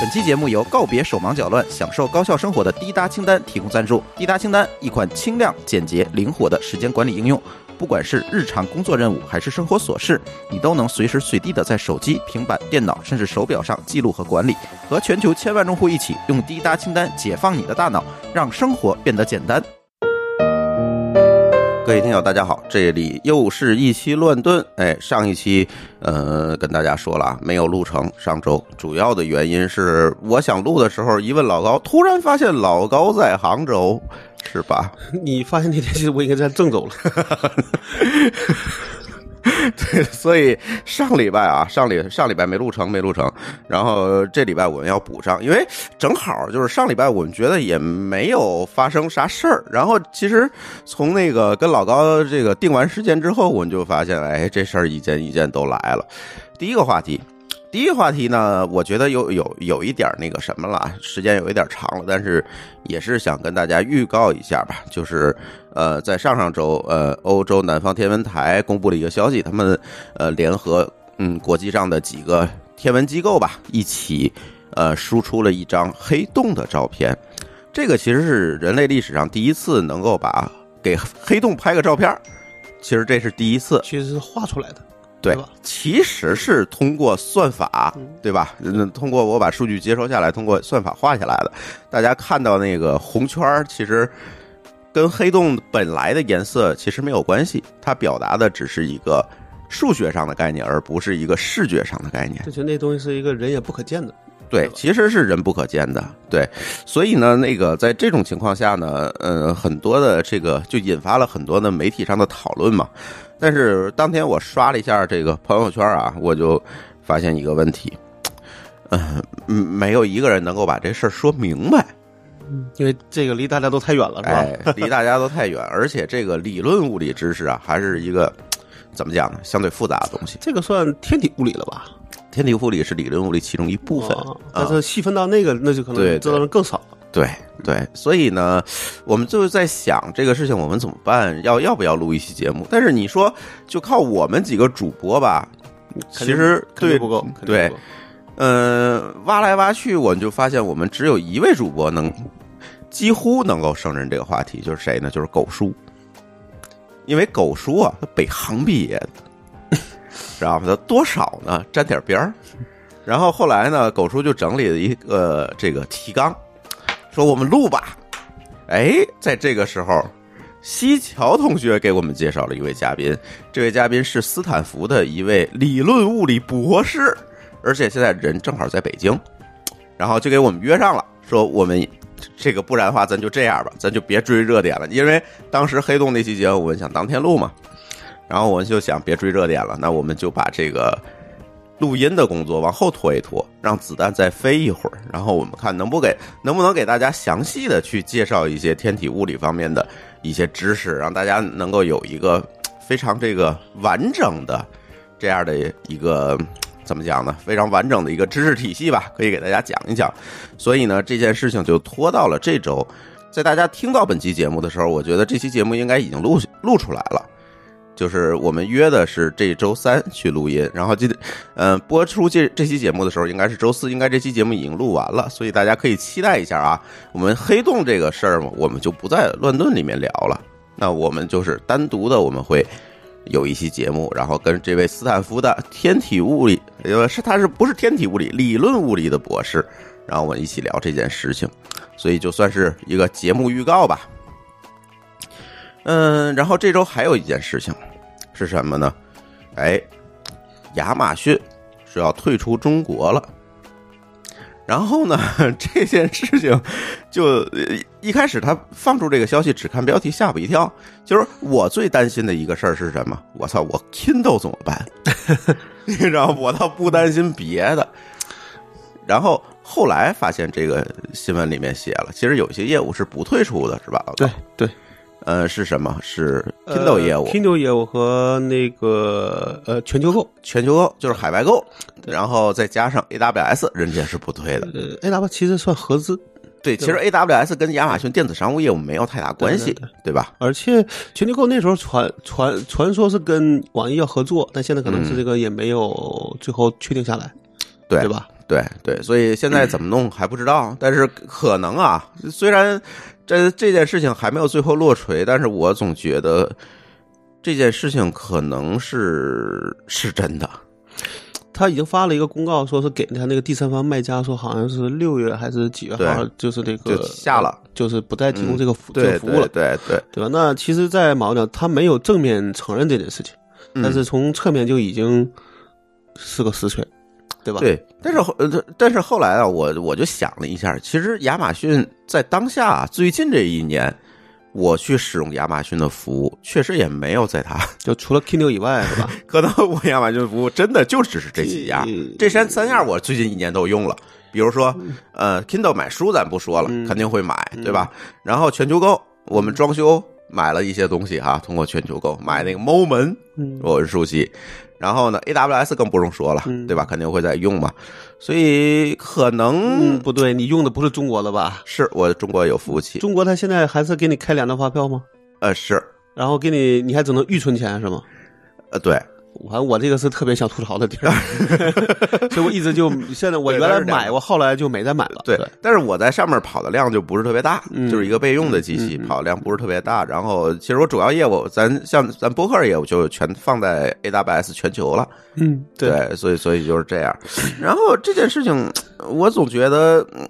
本期节目由告别手忙脚乱、享受高效生活的滴答清单提供赞助。滴答清单，一款轻量、简洁、灵活的时间管理应用。不管是日常工作任务还是生活琐事，你都能随时随地的在手机、平板电脑甚至手表上记录和管理。和全球千万用户一起用滴答清单解放你的大脑，让生活变得简单。各位听友，大家好，这里又是一期乱炖。哎，上一期呃跟大家说了啊没有录成，上周主要的原因是我想录的时候一问老高，突然发现老高在杭州。是吧？你发现那天其实我应该在郑州了。对，所以上礼拜啊，上礼上礼拜没录成，没录成。然后这礼拜我们要补上，因为正好就是上礼拜我们觉得也没有发生啥事儿。然后其实从那个跟老高这个定完时间之后，我们就发现，哎，这事儿一件一件都来了。第一个话题。第一个话题呢，我觉得有有有一点那个什么了，时间有一点长了，但是也是想跟大家预告一下吧，就是呃，在上上周，呃，欧洲南方天文台公布了一个消息，他们呃联合嗯国际上的几个天文机构吧，一起呃输出了一张黑洞的照片，这个其实是人类历史上第一次能够把给黑洞拍个照片，其实这是第一次，其实是画出来的。对，其实是通过算法，对吧？通过我把数据接收下来，通过算法画下来的。大家看到那个红圈，其实跟黑洞本来的颜色其实没有关系，它表达的只是一个数学上的概念，而不是一个视觉上的概念。就那东西是一个人也不可见的，对，其实是人不可见的，对。所以呢，那个在这种情况下呢，呃，很多的这个就引发了很多的媒体上的讨论嘛。但是当天我刷了一下这个朋友圈啊，我就发现一个问题，嗯，没有一个人能够把这事儿说明白，因为这个离大家都太远了，是吧？离大家都太远，而且这个理论物理知识啊，还是一个怎么讲呢？相对复杂的东西。这个算天体物理了吧？天体物理是理论物理其中一部分，但是细分到那个，那就可能知道的人更少了。对对，所以呢，我们就是在想这个事情，我们怎么办？要要不要录一期节目？但是你说，就靠我们几个主播吧，其实对不够。对，嗯，挖来挖去，我们就发现我们只有一位主播能几乎能够胜任这个话题，就是谁呢？就是狗叔。因为狗叔啊，他北航毕业的，知道吗？他多少呢？沾点边儿。然后后来呢，狗叔就整理了一个这个提纲。说我们录吧，哎，在这个时候，西桥同学给我们介绍了一位嘉宾，这位嘉宾是斯坦福的一位理论物理博士，而且现在人正好在北京，然后就给我们约上了，说我们这个不然的话，咱就这样吧，咱就别追热点了，因为当时黑洞那期节目我们想当天录嘛，然后我们就想别追热点了，那我们就把这个。录音的工作往后拖一拖，让子弹再飞一会儿，然后我们看能不给能不能给大家详细的去介绍一些天体物理方面的一些知识，让大家能够有一个非常这个完整的这样的一个怎么讲呢？非常完整的一个知识体系吧，可以给大家讲一讲。所以呢，这件事情就拖到了这周。在大家听到本期节目的时候，我觉得这期节目应该已经录录出来了。就是我们约的是这周三去录音，然后记得，嗯，播出这这期节目的时候应该是周四，应该这期节目已经录完了，所以大家可以期待一下啊。我们黑洞这个事儿嘛，我们就不在乱炖里面聊了，那我们就是单独的，我们会有一期节目，然后跟这位斯坦福的天体物理，呃，是他是不是天体物理理论物理的博士，然后我们一起聊这件事情，所以就算是一个节目预告吧。嗯，然后这周还有一件事情。是什么呢？哎，亚马逊是要退出中国了。然后呢，这件事情就一开始他放出这个消息，只看标题吓我一跳。就是我最担心的一个事儿是什么？我操，我 Kindle 怎么办？你知道，我倒不担心别的。然后后来发现这个新闻里面写了，其实有些业务是不退出的，是吧？对对。呃，是什么？是 Kindle 业务，Kindle 业务和那个呃全球购，全球购就是海外购，然后再加上 AWS，人家是不退的。呃，AWS 其实算合资，对，其实 AWS 跟亚马逊电子商务业务没有太大关系，对吧？而且全球购那时候传传传说是跟网易要合作，但现在可能是这个也没有最后确定下来，对对吧？对对，所以现在怎么弄还不知道，但是可能啊，虽然这这件事情还没有最后落锤，但是我总觉得这件事情可能是是真的。他已经发了一个公告，说是给他那个第三方卖家说，好像是六月还是几月号，就是这个下了，就是不再提供这个服、这个服务了，对对对吧？那其实，在某讲，他没有正面承认这件事情，嗯但是从侧面就已经是个实锤，对吧？，对，但是后呃，但是后来啊，我我就想了一下，其实亚马逊在当下啊最近这一年，我去使用亚马逊的服务，确实也没有在它，就除了 Kindle 以外，是吧？可能我亚马逊服务真的就只是这几样，嗯这三三样我最近一年都用了。比如说，呃，Kindle 买书咱不说了，嗯肯定会买，对吧？然后全球购，我们装修买了一些东西哈，通过全球购买那个猫门，嗯我是熟悉。然后呢，AWS 更不用说了，嗯对吧？肯定会在用嘛，所以可能嗯，不对，你用的不是中国的吧？是我中国有服务器，中国它现在还是给你开两张发票吗？呃，是，然后给你，你还只能预存钱是吗？呃，对，反正我这个是特别想吐槽的地儿，所以我一直就现在我原来买，我后来就没再买了。对，但是我在上面跑的量就不是特别大，嗯就是一个备用的机器，跑的量不是特别大。然后，其实我主要业务，咱像咱播客业务就全放在 AWS 全球了，嗯，对，对，所以所以就是这样。然后这件事情，我总觉得，嗯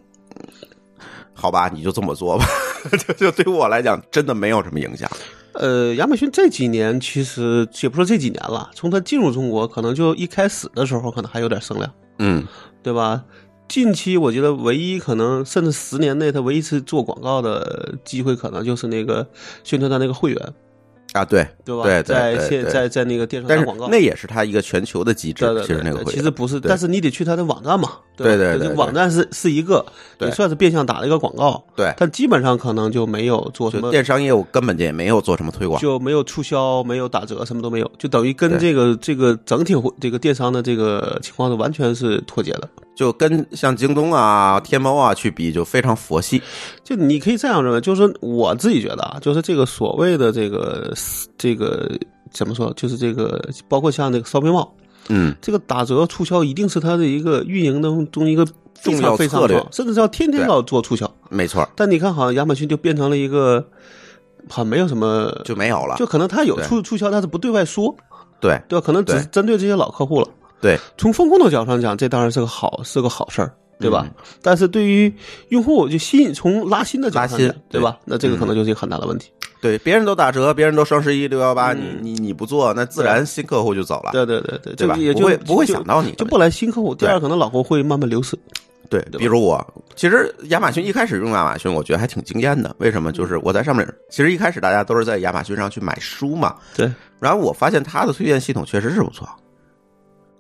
好吧，你就这么做吧，就就对于我来讲，真的没有什么影响。呃，亚马逊这几年其实也不说这几年了，从它进入中国，可能就一开始的时候可能还有点声量，嗯，对吧？近期我觉得唯一可能甚至十年内它唯一一次做广告的机会，可能就是那个宣传它那个会员，啊，对，对吧？对对在现在在那个电商广告，那也是它一个全球的机制其实那个其实不是，但是你得去它的网站嘛，对对对网站是是一个，也算是变相打了一个广告，对，但基本上可能就没有做什么，电商业务根本就也没有做什么推广。就没有促销，没有打折，什么都没有，就等于跟这个这个整体这个电商的这个情况是完全是脱节的。就跟像京东啊、天猫啊去比，就非常佛系。就你可以这样认为，就是说我自己觉得啊，就是这个所谓的这个这个怎么说，就是这个包括像那个 shopping mall，嗯，这个打折促销一定是它的一个运营当中一个重要非常要策略重要甚至是要天天要做促销。没错，但你看，好像亚马逊就变成了一个，好像没有什么，就没有了。就可能它有促促销，但是不对外说，对对吧？可能只是针对这些老客户了。对，从风控的角度上讲，这当然是个好是个好事儿，对吧？嗯但是对于用户就吸引从拉新的角度上拉新讲，对吧？那这个可能就是一个很大的问题。对，别人都打折，别人都双十一、六幺八，你嗯你你不做，那自然新客户就走了，对对对对，对吧？也就不会不会想到你，就不来新客户。第二，可能老客户会慢慢流失。对，比如我，其实亚马逊一开始用亚马逊，我觉得还挺惊艳的。为什么？就是我在上面，其实一开始大家都是在亚马逊上去买书嘛，对，然后我发现它的推荐系统确实是不错。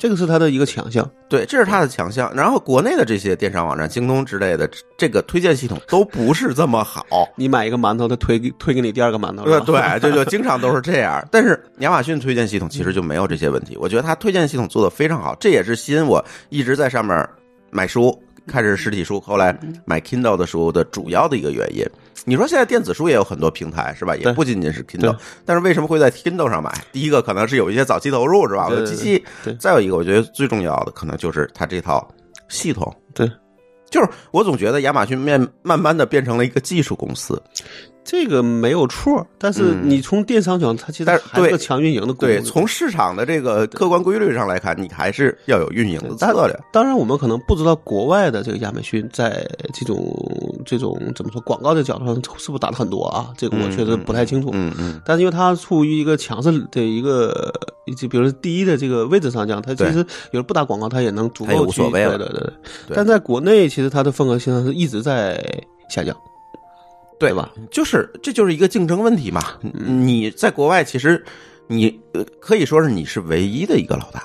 这个是它的一个强项。对，这是它的强项。然后国内的这些电商网站，京东之类的，这个推荐系统都不是这么好。你买一个馒头，它推给推给你第二个馒头，是对吧对，就就 经常都是这样。但是亚马逊推荐系统其实就没有这些问题，我觉得它推荐系统做的非常好，这也是吸引我一直在上面买书，开始实体书，后来买 Kindle 的书的主要的一个原因。你说现在电子书也有很多平台是吧？也不仅仅是 Kindle，但是为什么会在 Kindle 上买？第一个可能是有一些早期投入是吧？我的机器，再有一个我觉得最重要的可能就是它这套系统。对，就是我总觉得亚马逊面慢慢的变成了一个技术公司，这个没有错，但是嗯你从电商角度，它其实还是个强运营的功对，从市场的这个客观规律上来看，你还是要有运营的策略。当然，我们可能不知道国外的这个亚马逊在这种这种怎么说广告的角度上是不是打的很多啊？这个我确实不太清楚。嗯嗯，但是因为它处于一个强势的一个，就比如说第一的这个位置上讲，它其实有时不打广告，它也能足够去无所谓了对对对。对但在国内，其实它的份额现在是一直在下降，对吧？就是这就是一个竞争问题嘛。你在国外其实你呃可以说是你是唯一的一个老大。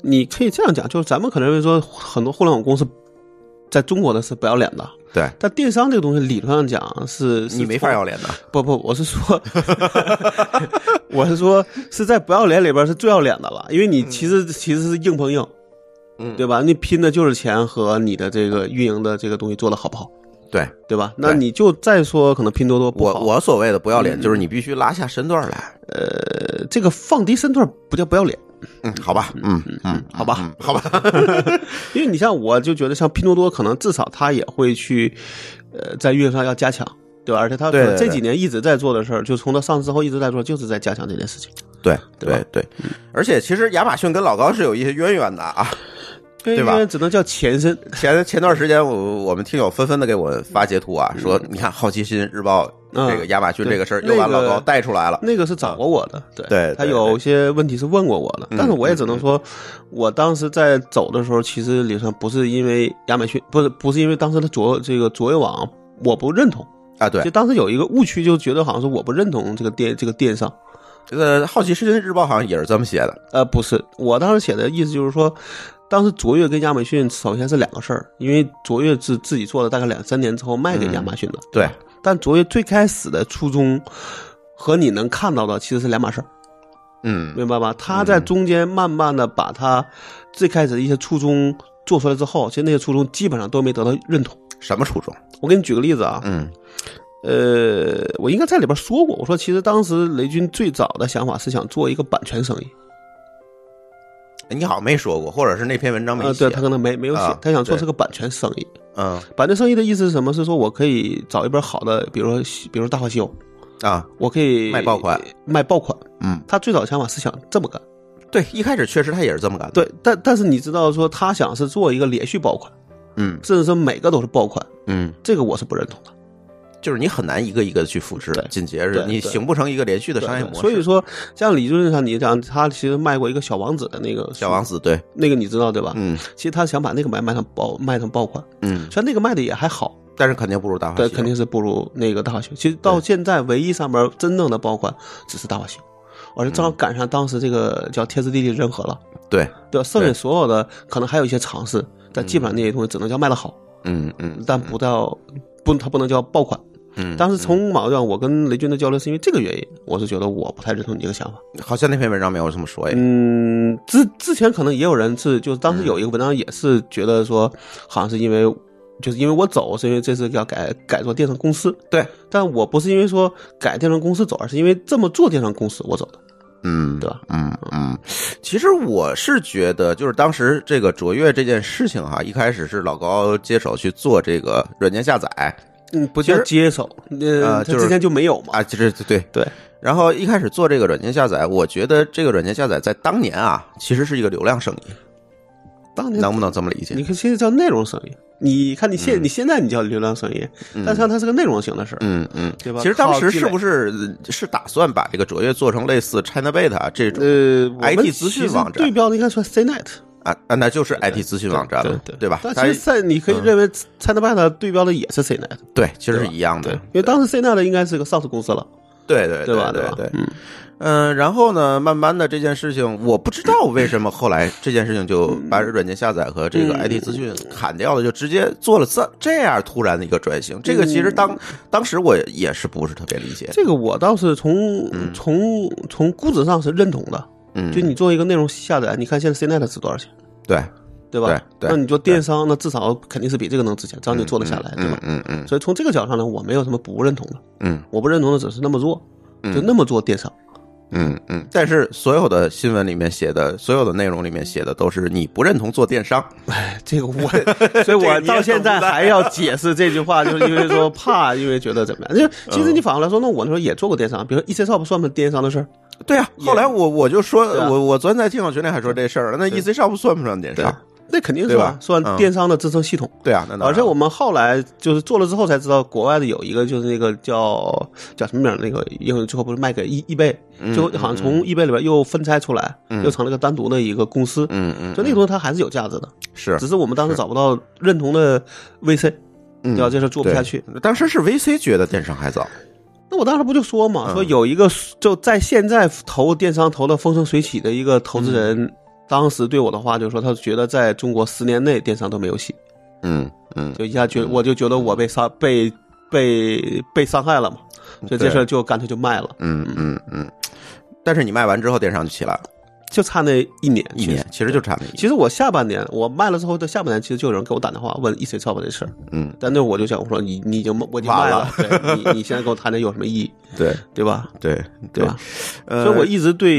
你可以这样讲，就是咱们可能认为说很多互联网公司在中国的是不要脸的，对但电商这个东西理论上讲是是你没法要脸的，不不，我是说，我是说是在不要脸里边是最要脸的了，因为你其实、其实是硬碰硬，嗯对吧？你拼的就是钱和你的这个运营的这个东西做的好不好，对。对吧？那你就再说可能拼多多不我好，我所谓的不要脸，就是你必须拉下身段来。呃，这个放低身段不叫不要脸，嗯，好吧，嗯嗯，好吧。嗯好吧，因为你像我就觉得像拼多多，可能至少他也会去，呃，在运营上要加强，对吧？而且他这几年一直在做的事儿，就从他上市之后一直在做，就是在加强这件事情。对对对，而且其实亚马逊跟老高是有一些渊源的啊。对吧？因为只能叫前身。前前段时间我我们听友纷纷的给我发截图啊，说你看《好奇心日报》嗯这个亚马逊这个事儿那个又把老高带出来了。那个是找过我的，对他有些问题是问过我的，嗯但是我也只能说，我当时在走的时候，其实理论上不是因为亚马逊，不是不是因为当时的卓这个卓越网我不认同，啊，对。就，当时有一个误区，就觉得好像是我不认同这个电这个电商，这个《好奇心日报》好像也是这么写的。呃，不是，我当时写的意思就是说，当时卓越跟亚马逊首先是两个事儿，因为卓越是自己做了大概两三年之后卖给亚马逊的，对，但卓越最开始的初衷和你能看到的其实是两码事儿，嗯明白吧？他在中间慢慢的把他最开始的一些初衷做出来之后，其实那些初衷基本上都没得到认同。什么初衷？我给你举个例子啊，嗯呃，我应该在里边说过，我说其实当时雷军最早的想法是想做一个版权生意，你好像没说过，或者是那篇文章没呃，写对。他可能没没有写，啊他想做对是个版权生意。嗯版权生意的意思是什么？是说我可以找一本好的，比如说比如说《大话西游》，啊，我可以卖爆款，卖爆款。嗯，他最早的想法是想这么干，对，一开始确实他也是这么干的。，对，但但是你知道说他想是做一个连续爆款，嗯甚至是每个都是爆款，嗯，这个我是不认同的。就是你很难一个一个的去复制对，紧接着你形不成一个连续的商业模式。所以说，像理论上你讲，他其实卖过一个小王子的那个小王子对，那个你知道对吧？嗯其实他想把那个卖卖成爆卖成爆款，嗯，虽然那个卖的也还好，但是肯定不如大话对，肯定是不如那个大话西游。其实到现在，唯一上面真正的爆款只是大话西游，而且正好赶上当时这个叫天时地利人和了，对，对吧？剩下所有的可能还有一些尝试，但基本上那些东西只能叫卖的好，嗯嗯但不到不，它不能叫爆款。嗯，当时从马上我跟雷军的交流是因为这个原因，我是觉得我不太认同你这个想法。好像那篇文章没有这么说耶。嗯，之之前可能也有人是，就是当时有一个文章也是觉得说，好像是因为，就是因为我走，是因为这次要改改做电商公司，对，但我不是因为说改电商公司走，而是因为这么做电商公司我走的，嗯，对吧？嗯嗯，其实我是觉得，就是当时这个卓越这件事情哈，一开始是老高接手去做这个软件下载嗯，不叫接手，呃，呃就之前就没有嘛，啊，就是对。对，然后一开始做这个软件下载，我觉得这个软件下载在当年啊，其实是一个流量生意，当年能不能这么理解？你？看现在叫内容生意，你看你现、你现在你叫流量生意，但是它是个内容型的事儿，嗯嗯，对吧？其实当时是不是呃是打算把这个卓越做成类似 China Beta 这种呃 IT 资讯网站？对标的应该算 CNET。啊啊，那就是 IT 资讯网站了，对对吧？但其实赛你可以认为 ChinaBeta 对标的也是 CNET，对，其实是一样的，，因为当时 CNET 应该是个上市公司了，对对对吧？对吧？对。嗯，嗯，然后呢，慢慢的这件事情，我不知道为什么后来这件事情就把软件下载和这个嗯 IT 资讯砍掉了，就直接做了这这样突然的一个转型。这个其实当当时我也是不是特别理解，这个我倒是从从从估值上是认同的，嗯，就你做一个内容下载，你看现在 CNET 值多少钱，对。对吧？对对。那你做电商，那至少肯定是比这个能值钱，只要你做得下来，对嗯吧？嗯嗯所以从这个角度上呢，我没有什么不认同的，嗯。我不认同的只是那么做，就那么做电商。嗯嗯，但是所有的新闻里面写的，所有的内容里面写的都是你不认同做电商，哎，这个我，所以我到现在还要解释这句话，就是因为说怕，因为觉得怎么样？就其实你反过来说，那我那时候也做过电商，比如说 EC Shop 算不算电商的事儿？对啊，后来我我就说，啊我我昨天在听友群里还说这事儿了，那 EC Shop 算不算电商？那肯定是算嗯电商的支撑系统。对啊，而且我们后来就是做了之后才知道，国外的有一个就是那个叫叫什么名儿？那个因为最后不是卖给易易贝，嗯最后好像从易贝里边又分拆出来，又成了一个单独的一个公司。嗯嗯就那个东西它还是有价值的，是只是我们当时找不到认同的 VC，嗯对吧？这事做不下去。当时是 VC 觉得电商还早，那我当时不就说嘛，嗯。说有一个就在现在投电商投的风生水起的一个投资人，嗯。当时对我的话就是说，他觉得在中国十年内电商都没有戏，嗯嗯，就一下觉我就觉得我被伤被被被伤害了嘛，所以这事就干脆就卖了。嗯嗯嗯，但是你卖完之后，电商就起来了。就差那一年，一年，其实就差那一年。其实我下半年我卖了之后的下半年，其实就有人给我打电话问 E C Top 这事儿，嗯，但那我就想我说你你已经我已经卖了，对你你现在跟我谈这有什么意义？对。对吧？对对吧？呃，所以我一直对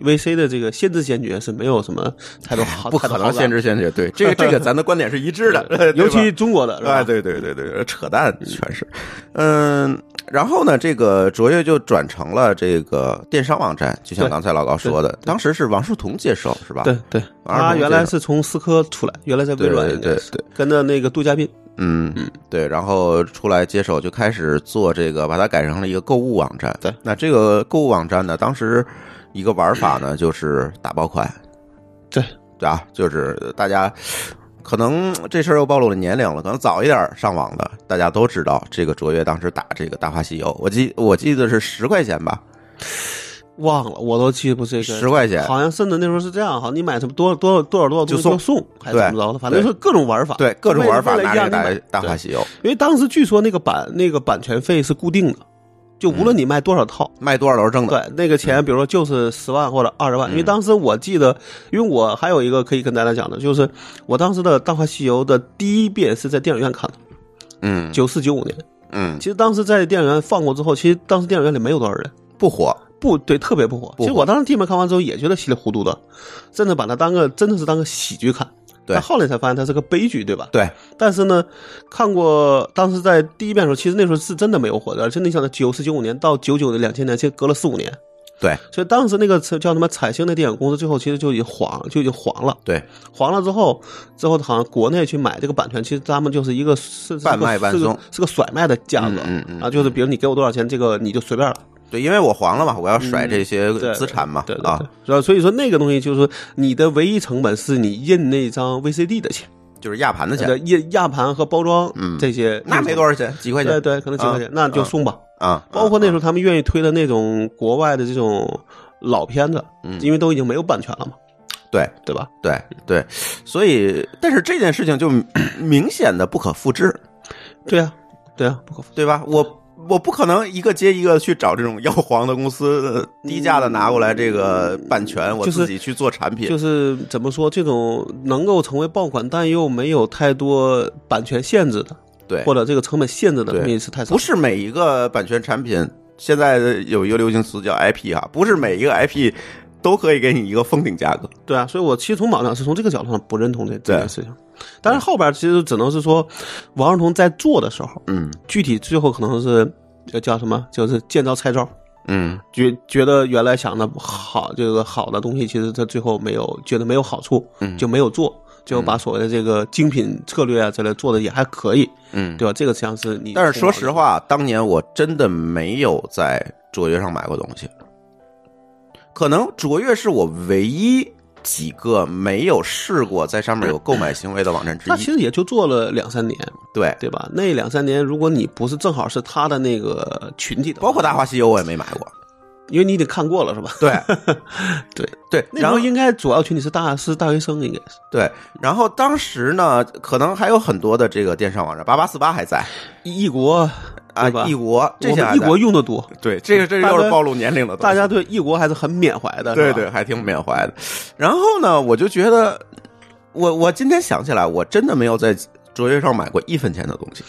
VC 的这个先知先觉是没有什么太多好，不可能先知先觉。对，这个这个 咱的观点是一致的，尤其中国的，哎，对对对对，扯淡全是。嗯，然后呢，这个卓越就转成了这个电商网站，就像刚才老高说的，当时是王世彤接手，是吧？对对，他原来是从思科出来，原来在微软，对对，跟着那个杜嘉斌。嗯嗯，对，然后出来接手就开始做这个，把它改成了一个购物网站。对，那这个购物网站呢，当时一个玩法呢，就是打爆款。对对啊，就是大家可能这事儿又暴露了年龄了，可能早一点上网的，大家都知道这个卓越当时打这个《大话西游》，我记我记得是十块钱吧。忘了，我都记不这个十块钱，好像甚至那时候是这样，哈，你买什么多多少多少多少就送送，还是怎么着的？反正是各种玩法，对各种玩法拿这打大话西游。因为当时据说那个版那个版权费是固定的，就无论你卖多少套，卖多少都是挣的。对，那个钱比如说就是十万或者二十万。因为当时我记得，因为我还有一个可以跟大家讲的，就是我当时的大话西游的第一遍是在电影院看的，嗯，九四九五年，嗯，其实当时在电影院放过之后，其实当时电影院里没有多少人，不火。不对，特别不火。其实我当时第一遍看完之后也觉得稀里糊涂的，甚至把它当个真的是当个喜剧看。对，但后来才发现它是个悲剧，对吧？对。但是呢，看过当时在第一遍的时候，其实那时候是真的没有火的，而且你想，九四九五年到九九的两千年，其实隔了四五年。对。所以当时那个叫什么彩星的电影公司，最后其实就已经黄，就已经黄了。对。黄了之后，之后好像国内去买这个版权，其实他们就是一个是半卖半送，是个甩卖的价格。嗯嗯。啊，就是比如你给我多少钱，这个你就随便了。对，因为我黄了嘛，我要甩这些资产嘛，对啊，所以说那个东西就是说，你的唯一成本是你印那张 VCD 的钱，就是压盘的钱，压压盘和包装，嗯，这些那没多少钱，几块钱，对对，可能几块钱，那就送吧，啊，包括那时候他们愿意推的那种国外的这种老片子，嗯，因为都已经没有版权了嘛，对对吧？对对，所以但是这件事情就明显的不可复制，对啊，对啊，不可复，对吧？我。我不可能一个接一个去找这种要黄的公司，低价的拿过来这个版权，我自己去做产品。就是怎么说，这种能够成为爆款，但又没有太多版权限制的，对，或者这个成本限制的东西是太少。不是每一个版权产品，现在有一个流行词叫 IP 哈，不是每一个 IP 都可以给你一个封顶价格。对啊，所以我其实从网上是从这个角度上不认同这这件事情。但是后边其实只能是说，王世彤在做的时候，嗯，具体最后可能是叫什么，就是见招拆招，嗯，觉觉得原来想的好，这个好的东西，其实他最后没有觉得没有好处，嗯，就没有做，就把所谓的这个精品策略啊之类做的也还可以，嗯，对吧？这个像是你，但是说实话，当年我真的没有在卓越上买过东西，可能卓越是我唯一。几个没有试过在上面有购买行为的网站之一，那其实也就做了两三年，对对吧？那两三年，如果你不是正好是他的那个群体的，包括《大话西游》，我也没买过，因为你得看过了，是吧？对，对 对。然后应该主要群体是大是大学生，应该是对。然后当时呢，可能还有很多的这个电商网站，八八四八还在，异国。啊，异国这些异国用的多，对，这个这又是暴露年龄的，大家对异国还是很缅怀的，对对，还挺缅怀的。然后呢，我就觉得，我我今天想起来，我真的没有在卓越上买过一分钱的东西，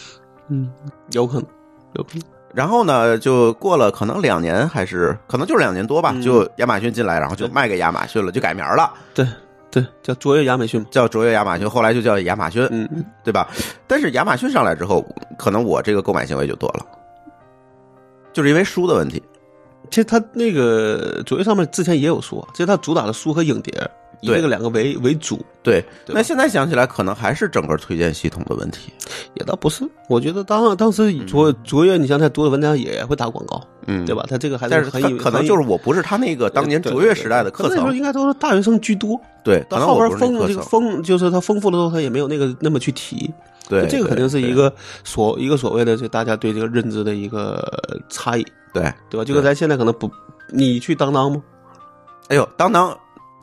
嗯，有可能，有可能。然后呢，就过了可能两年，还是可能就是两年多吧，就亚马逊进来，然后就卖给亚马逊了，就改名了，对。对，叫卓越亚马逊，叫卓越亚马逊，后来就叫亚马逊，嗯，对吧？但是亚马逊上来之后，可能我这个购买行为就多了，就是因为书的问题。其实他那个卓越上面之前也有书，其实他主打的书和影碟，以这个两个为为主。对，那现在想起来，可能还是整个推荐系统的问题。也倒不是，我觉得当当时卓卓越，你像在读的文章也会打广告，嗯，对吧？他这个还是很可能就是我不是他那个当年卓越时代的课程，那时候应该都是大学生居多。对，到后边丰这个丰就是他丰富的时候，他也没有那个那么去提。对，这个肯定是一个所一个所谓的就大家对这个认知的一个差异。对，对吧？就跟咱现在可能不，你去当当吗？哎呦，当当。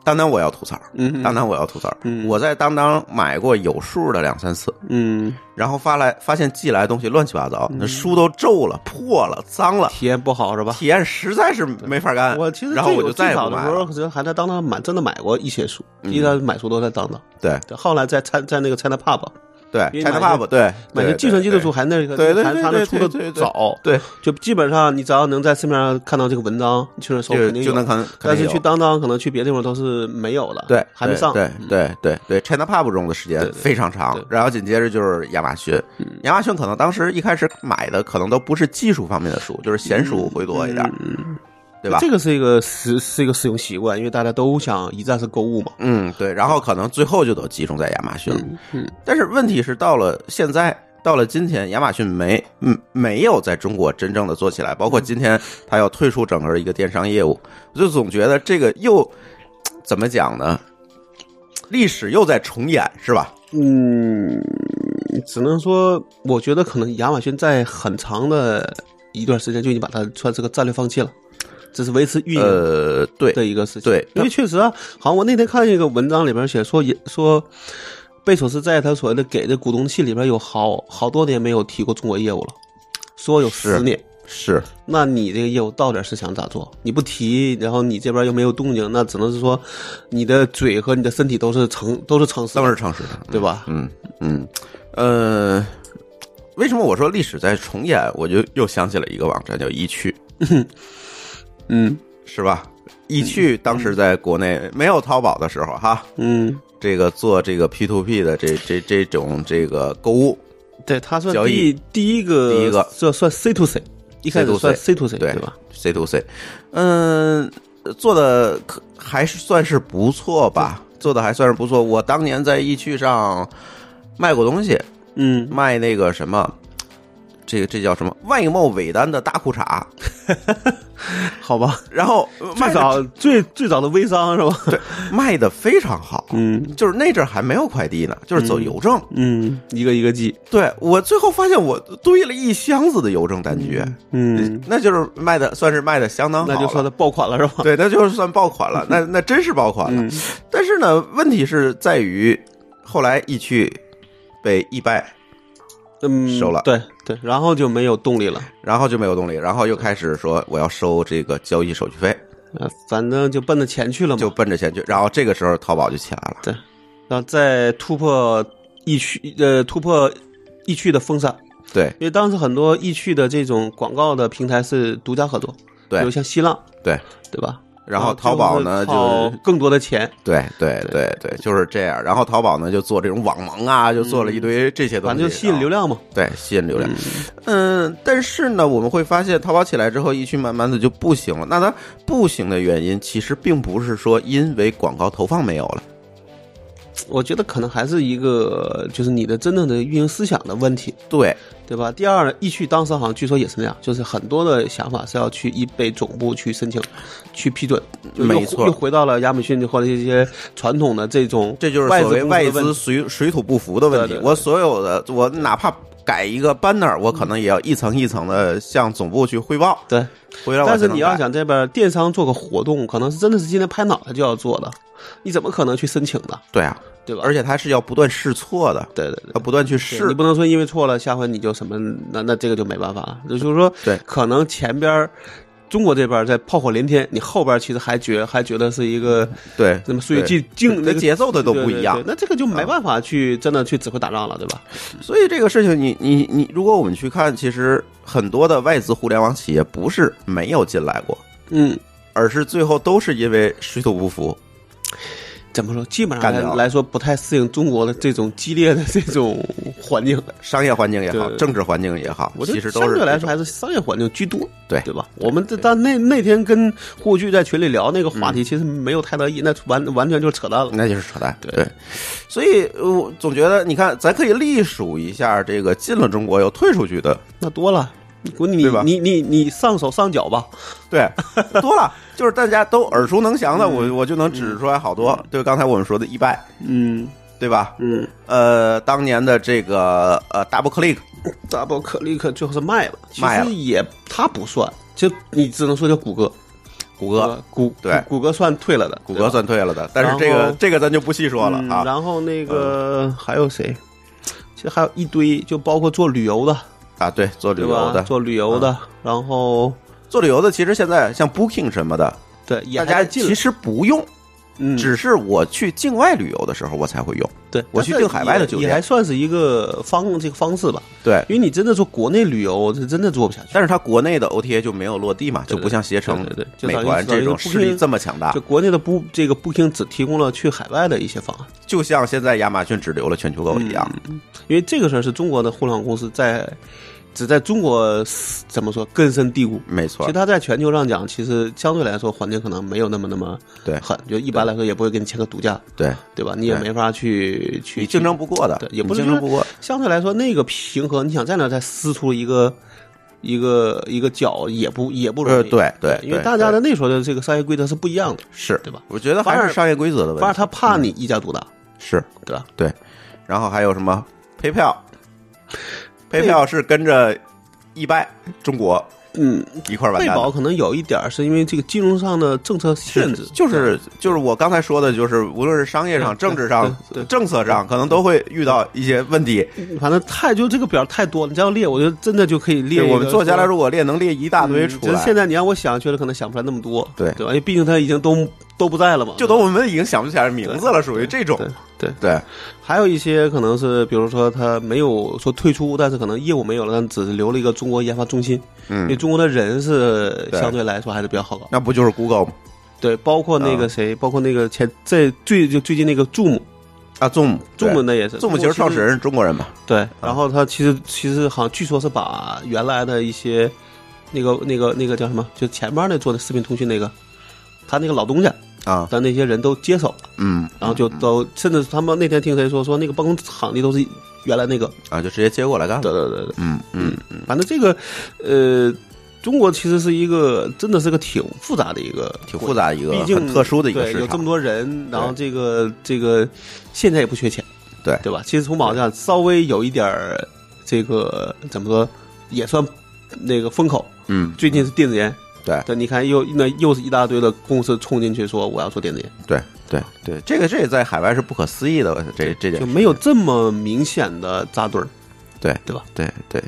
当当我要吐槽，嗯当当我要吐槽，嗯我在当当买过有数的两三次，嗯，然后发来发现寄来的东西乱七八糟，那书都皱了、破了、脏了，体验不好是吧？体验实在是没法干。我其实然后我就再也不买了。时候，还在当当买，真的买过一些书，嗯一开始买书都在当当。对对，后来在在在那个 China Pub 对，China 因为买 Pub 对，对买些计算机的书，还那个对对还对出的对对对早，对，就基本上你只要能在市面上看到这个文章，你去那搜就肯定就能看，但是去当当可能去别的地方都是没有的，对，还没上。对对对对，China Pub 用的时间非常长然后紧接着就是亚马逊，亚马逊可能当时一开始买的可能都不是技术方面的书，就是闲书会多一点，嗯，对吧？这个是一个使是一个使用习惯，因为大家都想一站式购物嘛。嗯，对，然后可能最后就都集中在亚马逊了。嗯但是问题是，到了现在，到了今天，亚马逊没嗯没有在中国真正的做起来，包括今天它要退出整个一个电商业务，我就总觉得这个又怎么讲呢？历史又在重演，是吧？嗯，只能说，我觉得可能亚马逊在很长的一段时间就已经把它算是个战略放弃了，只是维持运营呃，对，的一个事情。对因为确实啊，好像我那天看一个文章里边写说，也说贝索斯在他所谓的给的股东信里边有好好多年没有提过中国业务了，说有十是年。是，那你这个业务到底是想咋做？你不提，然后你这边又没有动静，那只能是说你的嘴和你的身体都是诚都是诚实的，都是诚实的，对吧？嗯嗯，呃，为什么我说历史在重演？我就又想起了一个网站叫易趣，嗯。是吧？易趣当时在国内没有淘宝的时候，哈，嗯，这个做这个 P to P 的这这这种这个购物，对，他算第第一个，第一个。这算 C to C，一开始算 C to C 对对吧？C to C，嗯，做的可还是算是不错吧，做的还算是不错。我当年在易趣上卖过东西，嗯，卖那个什么，这个这叫什么外贸尾单的大裤衩，好吧，然后最早最最早的微商是吧？对卖的非常好，嗯就是那阵儿还没有快递呢，就是走邮政。嗯，一个一个寄，对我最后发现我堆了一箱子的邮政单据，嗯，那就是卖的算是卖的相当好，那就算它爆款了是吧？对，那就是算爆款了，那 那真是爆款了。嗯但是呢，问题是在于后来易趣被易拜，嗯，收了对对，然后就没有动力了。然后就没有动力，然后又开始说我要收这个交易手续费，呃，反正就奔着钱去了嘛。就奔着钱去。然后这个时候淘宝就起来了，对，然后再突破易趣，呃，突破易趣的封杀，对因为当时很多易趣的这种广告的平台是独家合作，比如对像新浪，对。对吧？然后淘宝呢就更多的钱，对对对对，就是这样。然后淘宝呢就做这种网盟啊，就做了一堆这些东西，反正就吸引流量。量嘛。对，吸引流量。嗯，但是呢，我们会发现淘宝起来之后，易趣慢慢的就不行了。那它不行的原因，其实并不是说因为广告投放没有了，我觉得可能还是一个就是你的真正的运营思想的问题，对对吧？第二，易趣当时好像据说也是那样，就是很多的想法是要去易贝总部去申请、去批准，就没错又回到了亚马逊或者一些传统的这种这就是外所谓外资水水土不服的问题。我所有的，我哪怕改一个 banner，我可能也要一层一层的向总部去汇报，对。回来我但是你要想这边电商做个活动，可能是真的是今天拍脑袋就要做的，你怎么可能去申请呢？对啊，对吧？而且它是要不断试错的，对对对。要不断去对试你。不能说因为错了，下回你就什么，那那这个就没办法了。也就是说，对可能前边儿中国这边在炮火连天，你后边其实还觉还觉得是一个对，那么所以进进那节奏的都不一样那这个就没办法去真的去指挥打仗了，对吧？所以这个事情你，你你如果我们去看，其实很多的外资互联网企业不是没有进来过，嗯，而是最后都是因为水土不服。怎么说？基本上来来说不太适应中国的这种激烈的这种环境。商业环境也好，政治环境也好，其实都是相对来说还是商业环境居多，对对吧？我们这但那那天跟护具在群里聊那个嗯话题，其实没有太大意义，那完完全就是扯淡了。那就是扯淡。对对，所以呃我总觉得，你看，咱可以隶属一下这个进了中国又退出去的，那多了，滚你你你你上手上脚吧，对，多了，就是大家都耳熟能详的，我我就能指出来好多。对，刚才我们说的易拜，嗯。对吧？嗯。呃，当年的这个呃 Double Click，，double click 最后是卖了，其卖了。实也它不算，就你只能说叫谷歌，谷歌，谷对。谷歌算退了的，谷歌算退了的，但是这个这个咱就不细说了嗯啊。然后那个还有谁？其实还有一堆，就包括做旅游的，啊，对，做旅游的，做旅游的，然后做旅游的，其实现在像 Booking 什么的，对，大家其实不用，嗯，只是我去境外旅游的时候我才会用。对，我去订海外的酒店也也还算是一个方这个方式吧。对，因为你真的做国内旅游，是真的做不下去。但是它国内的 OTA 就没有落地嘛，就不像携程对对对、美团这种势力这么强大就。国内的不这个 Booking 只提供了去海外的一些方案，就像现在亚马逊只留了全球购一样。因为这个事儿是中国的互联网公司在只在中国怎么说根深蒂固。没错其实，它在全球上讲，其实相对来说环境可能没有那么那么对狠，就一般来说也不会给你签个独家，对对吧？你也没法去去竞争不过的对，也不是竞争不过。相对来说，那个平衡，你想在那再撕出一个一个一个角，也不也不容易。呃，对对，因为大家的那时候的这个商业规则是不一样的，是对吧？我觉得还是商业规则的问题。反正他怕你一家独大，是对吧？对，然后还有什么配票？配票是跟着易拜中国嗯，一块儿完贝蛋的。宝可能有一点儿是因为这个金融上的政策限制，就是就是我刚才说的，就是无论是商业上、政治上政策上，可能都会遇到一些问题。反正太就这个表太多了，你这样列，我觉得真的就可以列我们坐下来，如果列能列一大堆嗯出来，就现在你让我想，确实可能想不出来那么多，对对吧？因为毕竟他已经都都不在了嘛，就都我们已经想不起来名字了，属于这种。对对。对。还有一些可能是，比如说他没有说退出，但是可能业务没有了，但只是留了一个中国研发中心，嗯。因为嗯，中国的人是相对来说还是比较好搞。那不就是 Google 吗？对，包括那啊。个谁，包括那个前在最就最近那个 Zoom，Zoom 啊，Zoom，那也是。Zoom 其实创始人是中国人嘛？对，然后他其实其实好像据说是把原来的一些那个那个那个叫什么，就前面那做的视频通讯那个，他那个老东家啊，但那些人都接手了，嗯，然后就都甚至他们那天听谁说说那个办公场地都是原来那个，啊，就直接接过来干了。对对对对，嗯嗯。嗯，反正这个呃，中国其实是一个真的是个挺复杂的一个挺复杂一个毕竟特殊的一个对，市场。有这么。多人，然后这个这个现在也不缺钱，对。对吧？其实从网上稍微有一点儿这个怎么说，也算那个风口。嗯，最近是电子烟，对对，你看又那又是一大堆的公司冲进去说我要做电子烟，对对对，这个这在海外是不可思议的，这这点就没有这么明显的扎堆儿，对对吧？对对，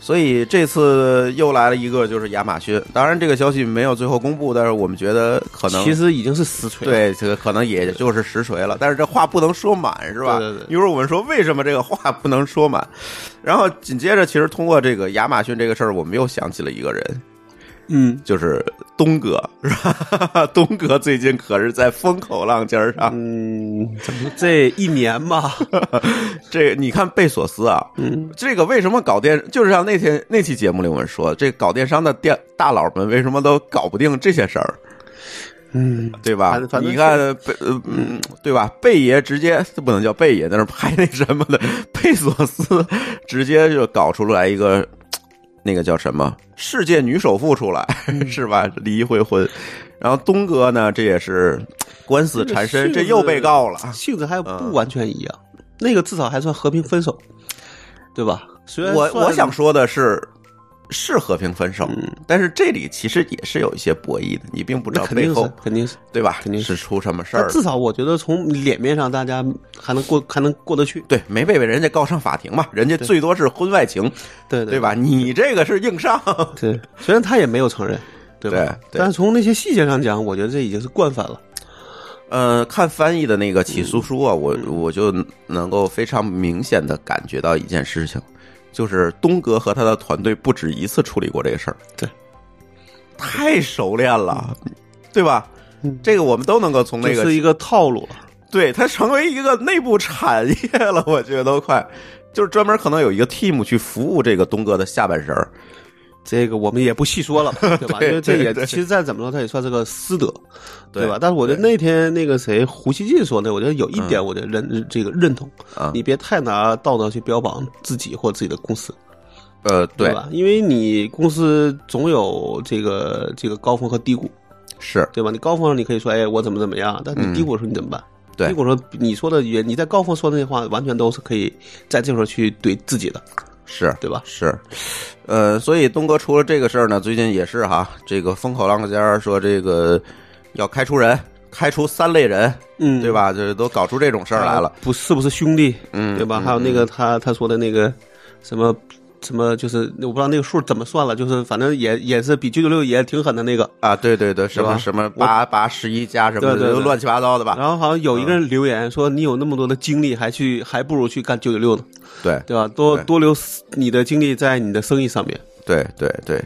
所以这次又来了一个，就是亚马逊。当然，这个消息没有最后公布，但是我们觉得可能其实已经是实锤了。对这个可能也就是实锤了。但是这话不能说满，是吧？对对对一会儿我们说为什么这个话不能说满，然后紧接着，其实通过这个亚马逊这个事儿，我们又想起了一个人，嗯。就是东哥，是吧？东哥最近可是在风口浪尖上。嗯，怎么这一年嘛，这你看贝索斯啊，嗯，这个为什么搞电，就是像那天那期节目里我们说，这搞电商的电大佬们为什么都搞不定这些事儿，嗯，对吧？你看贝呃嗯，对吧？贝爷直接不能叫贝爷，在那拍那什么的，贝索斯直接就搞出来一个那个叫什么世界女首富出来，是吧？离一回婚，然后东哥呢，这也是官司缠身，这又被告了。性质还不嗯完全一样，那个至少还算和平分手，对吧？虽然我我想说的是，是和平分手，嗯但是这里其实也是有一些博弈的，你并不知道背后肯定是，肯定是。对吧？肯定是是出什么事儿。至少我觉得从脸面上，大家还能过还能过得去，对，没被人家告上法庭嘛，人家最多是婚外情，对对？吧？你这个是硬上，对，虽然他也没有承认，对吧？对对但是从那些细节上讲，我觉得这已经是惯犯了。呃，看翻译的那个起诉书啊，我嗯我就能够非常明显的感觉到一件事情，就是东哥和他的团队不止一次处理过这个事儿，对，太熟练了，对吧？嗯这个我们都能够从那个是一个套路了。对，它成为一个内部产业了，我觉得都快，就是专门可能有一个 team 去服务这个东哥的下半身儿。这个我们也不细说了，对吧？对因为这也其实再怎么说，它也算是个私德，对对吧？但是我觉得那天那个谁胡锡进说的，我觉得有一点，我觉得认这个认同啊你别太拿道德去标榜自己或自己的公司，呃，对，吧？因为你公司总有这个这个高峰和低谷，是，对吧？你高峰上你可以说，哎，我怎么怎么样，但你嗯低谷的时候你怎么办？对低谷说你说的也，你在高峰说的那些话，完全都是可以在这时候去怼自己的，是对吧？是，呃，所以东哥除了这个事儿呢，最近也是哈，这个风口浪尖说这个要开除人，开除三类人，嗯，对？吧？这都搞出这种事儿来了，不是不是兄弟，嗯，对吧？嗯还有那个他他说的那个什么什么，就是我不知道那个数怎么算了，就是反正也也是比九九六也挺狠的那个。啊，对对对，什么什么八八十一加什么的，乱七八糟的吧？然后好像有一个人留言说：“你有那么多的精力，还去还不如去干九九六呢，对对吧？多多留你的精力在你的生意上面。对对对，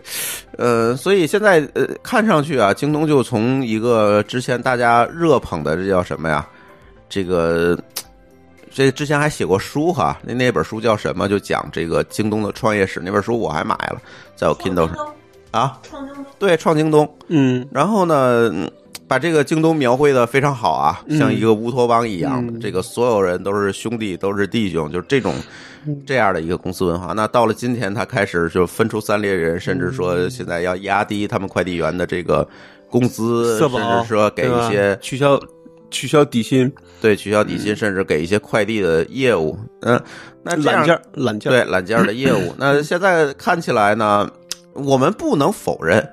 呃，所以现在呃，看上去啊，京东就从一个之前大家热捧的这叫什么呀？这个这之前还写过书哈，那那本书叫什么？就讲这个京东的创业史。那本书我还买了，在我 Kindle 上啊。创京东，对，创京东。嗯，然后呢，嗯把这个京东描绘的非常好啊，嗯像一个乌托邦一样的，嗯这个所有人都是兄弟，都是弟兄，就是这种这样的一个公司文化。那到了今天，他开始就分出三类人，甚至说现在要压低他们快递员的这个工资，甚至说给一些取消取消底薪，对取消底薪，甚至给一些快递的业务。嗯，那这样懒件儿懒件揽件儿的业务。那现在看起来呢，我们不能否认，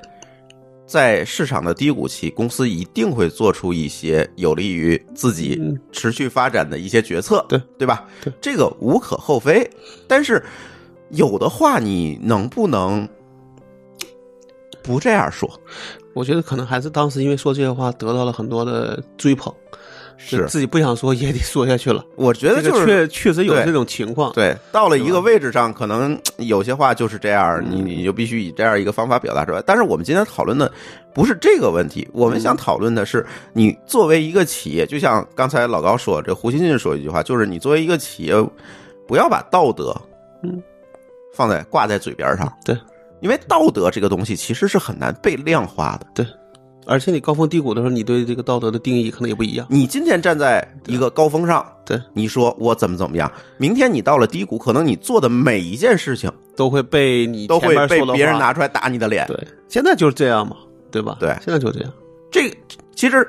在市场的低谷期，公司一定会做出一些有利于自己嗯持续发展的一些决策，对对吧？对，这个无可厚非。但是有的话，你能不能不这样说？我觉得可能还是当时因为说这些话得到了很多的追捧，是自己不想说也得说下去了。我觉得这个就是确确实有这种情况。对，到了一个位置上，可能有些话就是这样，你嗯你就必须以这样一个方法表达出来。但是我们今天讨论的不是这个问题，我们想讨论的是，你作为一个企业，就像刚才老高说，这胡锡进说一句话，就是你作为一个企业，不要把道德，嗯，放在挂在嘴边上，对，因为道德这个东西其实是很难被量化的。对而且你高峰低谷的时候，你对这个道德的定义可能也不一样。你今天站在一个高峰上，对，你说我怎么怎么样，明天你到了低谷，可能你做的每一件事情都会被你都会被别人拿出来打你的脸。对，现在就是这样嘛，对吧？对现在就这样。这个其实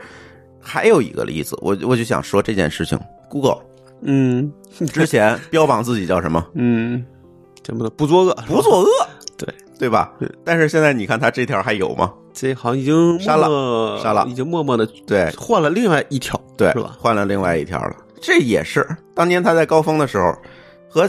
还有一个例子，我我就想说这件事情，Google 嗯之前标榜自己叫什么？嗯，什么的不作恶，不作恶，对对吧对？但是现在你看他这条还有吗？这好像已经删了删了已经默默的对换了另外一条，对，是吧？换了另外一条了。这也是当年他在高峰的时候，和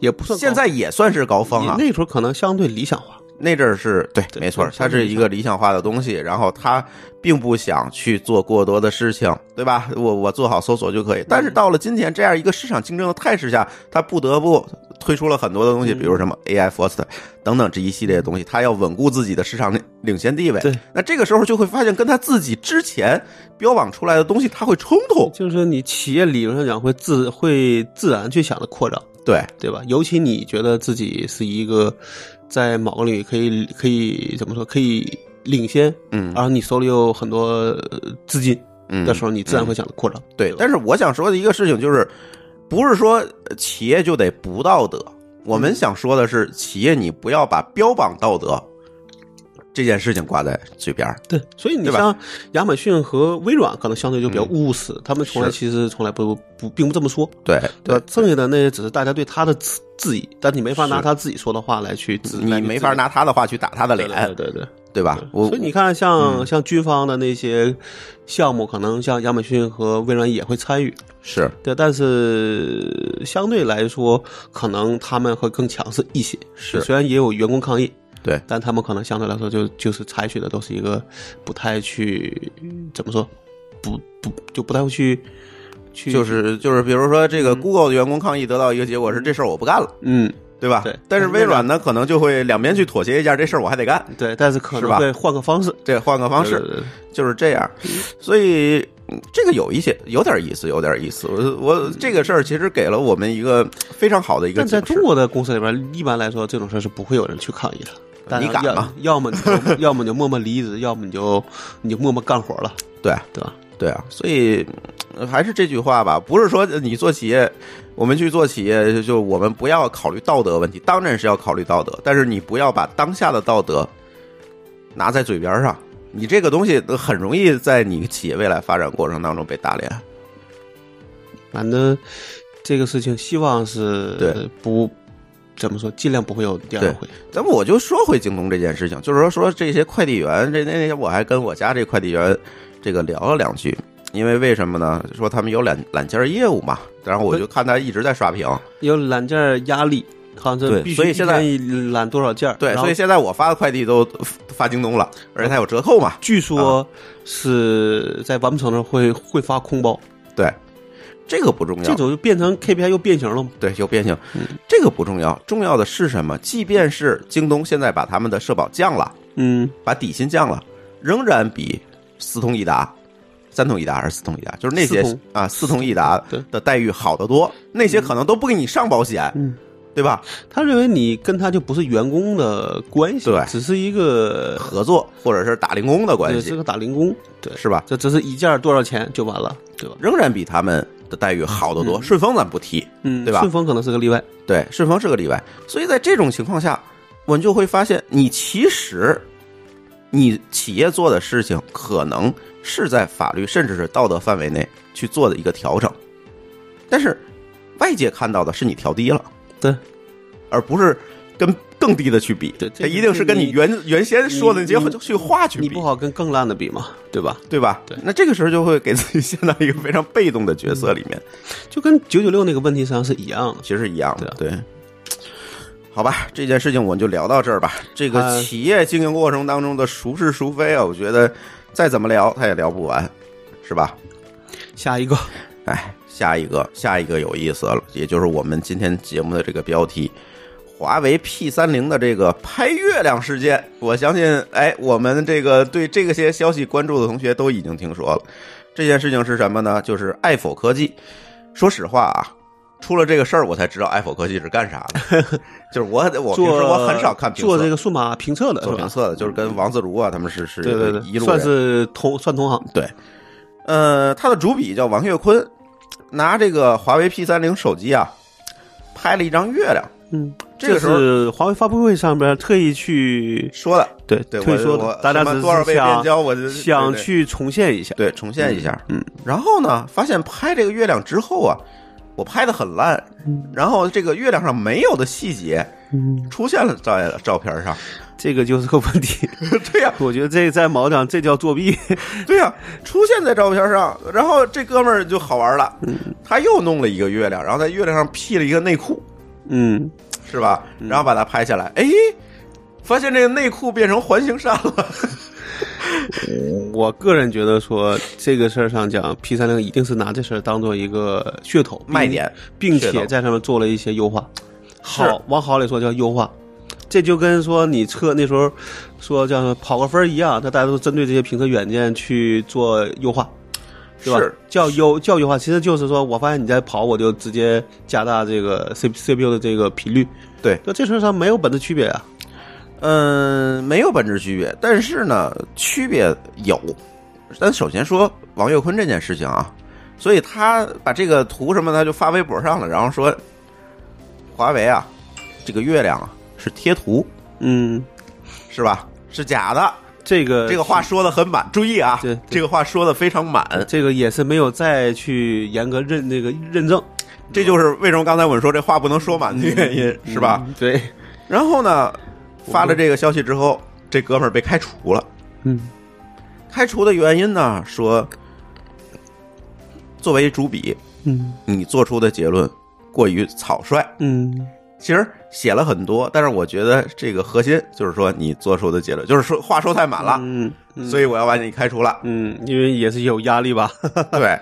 也不算现在也算是高峰啊。那时候可能相对理想化，那阵儿是对，没错，它是一个理想化的东西，然后他并不想去做过多的事情，对吧？我我做好搜索就可以。但是到了今天这样一个市场竞争的态势下，他不得不推出了很多的东西，嗯比如什么 AI First 等等这一系列的东西，他要稳固自己的市场领领先地位。对，那这个时候就会发现跟他自己之前标榜出来的东西，它会冲突。就是说你企业理论上讲会自会自然去想着扩张，对，对吧？尤其你觉得自己是一个在某个领域可以可以怎么说可以领先，嗯然后你手里有很多呃资金嗯的时候，你自然会想着扩张。对，但是我想说的一个事情就是，不是说企业就得不道德。我嗯们想说的是，企业你不要把标榜道德这件事情挂在嘴边儿。对，所以你像亚马逊和微软，可能相对就比较嗯务实，他们从来其实从来不不并不这么说，对对吧？剩下的那些只是大家对他的质质疑，但你没法拿他自己说的话来去质，疑没法拿他的话去打他的脸，对对对。对吧？我所以你看像，嗯像军方的那些项目，可能像亚马逊和微软也会参与，是对，但是相对来说，可能他们会更强势一些。是虽然也有员工抗议，对。但他们可能相对来说就就是采取的都是一个不太去怎么说，不不就不太会去去就是就是，比如说这个 Google 的员工抗议得到一个结果是这事儿我不干了，嗯。对吧？对。但是微软呢，可能就会两边去妥协一下，这事儿我还得干，对，但是可能会换个方式。对换个方式。对对对。就是这样，所以嗯这个有一些有点意思，有点意思。我我这个事儿其实给了我们一个非常好的一个但在中国的公司里边，一般来说这种事儿是不会有人去抗议的。你敢吗？要么你就要么你就默默离职，要么你就你就默默干活了，对对吧？对啊，所以呃还是这句话吧，不是说你做企业，我们去做企业，就就我们不要考虑道德问题，当然是要考虑道德，但是你不要把当下的道德拿在嘴边上，你这个东西很容易在你企业未来发展过程当中被打脸。反正这个事情希望是对不怎么说，尽量不会有第二回。咱们我就说回京东这件事情，就是说说这些快递员，这那天我还跟我家这快递员这个聊了两句，因为为什么呢？说他们有揽揽件业务嘛，然后我就看他一直在刷屏，有揽件压力，好像对必须所以现在揽多少件儿，对，所以现在我发的快递都发京东了，而且它有折扣嘛，据说是在完不成的会会发空包，对，这个不重要，这种就变成 KPI 又变形了嘛。对，又变形，这个不重要，重要的是什么？即便是京东现在把他们的社保降了，嗯，把底薪降了，仍然比四通一达、三通一达还是四通一达，就是那些啊四通一达的待遇好得多，那些可能都不给你上保险，嗯对吧？他认为你跟他就不是员工的关系，对只是一个合作或者是打零工的关系，是系，个打零工，对，是吧？这只是一件多少钱就完了，对吧？仍然比他们的待遇好得多。顺丰咱不提，嗯，对吧顺丰可能是个例外，对，顺丰是个例外。所以在这种情况下，我们就会发现，你其实你企业做的事情，可能是在法律甚至是道德范围内去做的一个调整，但是外界看到的是你调低了，对，而不是跟更低的去比。对这它一定是跟你你原原先说的那些你去话去比，你不好跟更烂的比嘛，对吧？对吧？对那这个时候就会给自己陷到一个非常被动的角色里面。就跟九九六那个问题实际上是一样的。其实是一样的，对对。好吧，这件事情我们就聊到这儿吧。这个呃企业经营过程当中的孰是孰非啊，我觉得再怎么聊他也聊不完，是吧？下一个，哎，下一个，下一个有意思了，也就是我们今天节目的这个标题。华为 P 三零的这个拍月亮事件，我相信，哎，我们这个对这个些消息关注的同学都已经听说了。这件事情是什么呢？就是爱否科技。说实话啊，出了这个事儿，我才知道爱否科技是干啥的。就是我，我平时我很少看评，做这个数码评测的，做评测的，就是跟王自如啊，他们是是对对对，一路算是同算同行。对，呃，他的主笔叫王跃坤，拿这个华为 P 三零手机啊，拍了一张月亮。嗯，这个是华为发布会上边特意去说的，对对，特意说的，大家只是想想去重现一下。对重现一下。嗯，然后呢，发现拍这个月亮之后啊，我拍的很烂，然后这个月亮上没有的细节嗯，出现了在照片上。这个就是个问题。对呀、我觉得这在某讲这叫作弊。对呀、出现在照片上，然后这哥们儿就好玩了，他又弄了一个月亮，然后在月亮上 P 了一个内裤，嗯，是吧？然后把它拍下来，哎，发现这个内裤变成环形衫了。我个人觉得说这个事儿上讲，P 三零一定是拿这事儿当做一个噱头卖点，并且在上面做了一些优化。好，往好里说叫优化，这就跟说你测那时候说叫跑个分儿一样，那大家都针对这些评测软件去做优化，对吧？是叫优叫优化，其实就是说我发现你在跑，我就直接加大这个 C CPU 的这个频率。对，就这事儿上没有本质区别啊。嗯，没有本质区别，但是呢，区别有。咱首先说王跃坤这件事情啊，所以他把这个图什么的他就发微博上了，然后说华为啊，这个月亮啊是贴图，嗯，是吧？是假的。这个这个话说的很满，注意啊对对，这个话说的非常满。这个也是没有再去严格认那个认证，这就是为什么刚才我们说这话不能说满的原因，是吧？嗯？对，然后呢，发了这个消息之后，这哥们儿被开除了。嗯开除的原因呢，说作为主笔，嗯你做出的结论过于草率。嗯其实写了很多，但是我觉得这个核心就是说你做出的结论，就是说话说太满了，嗯所以我要把你开除了。嗯，因为也是有压力吧。对，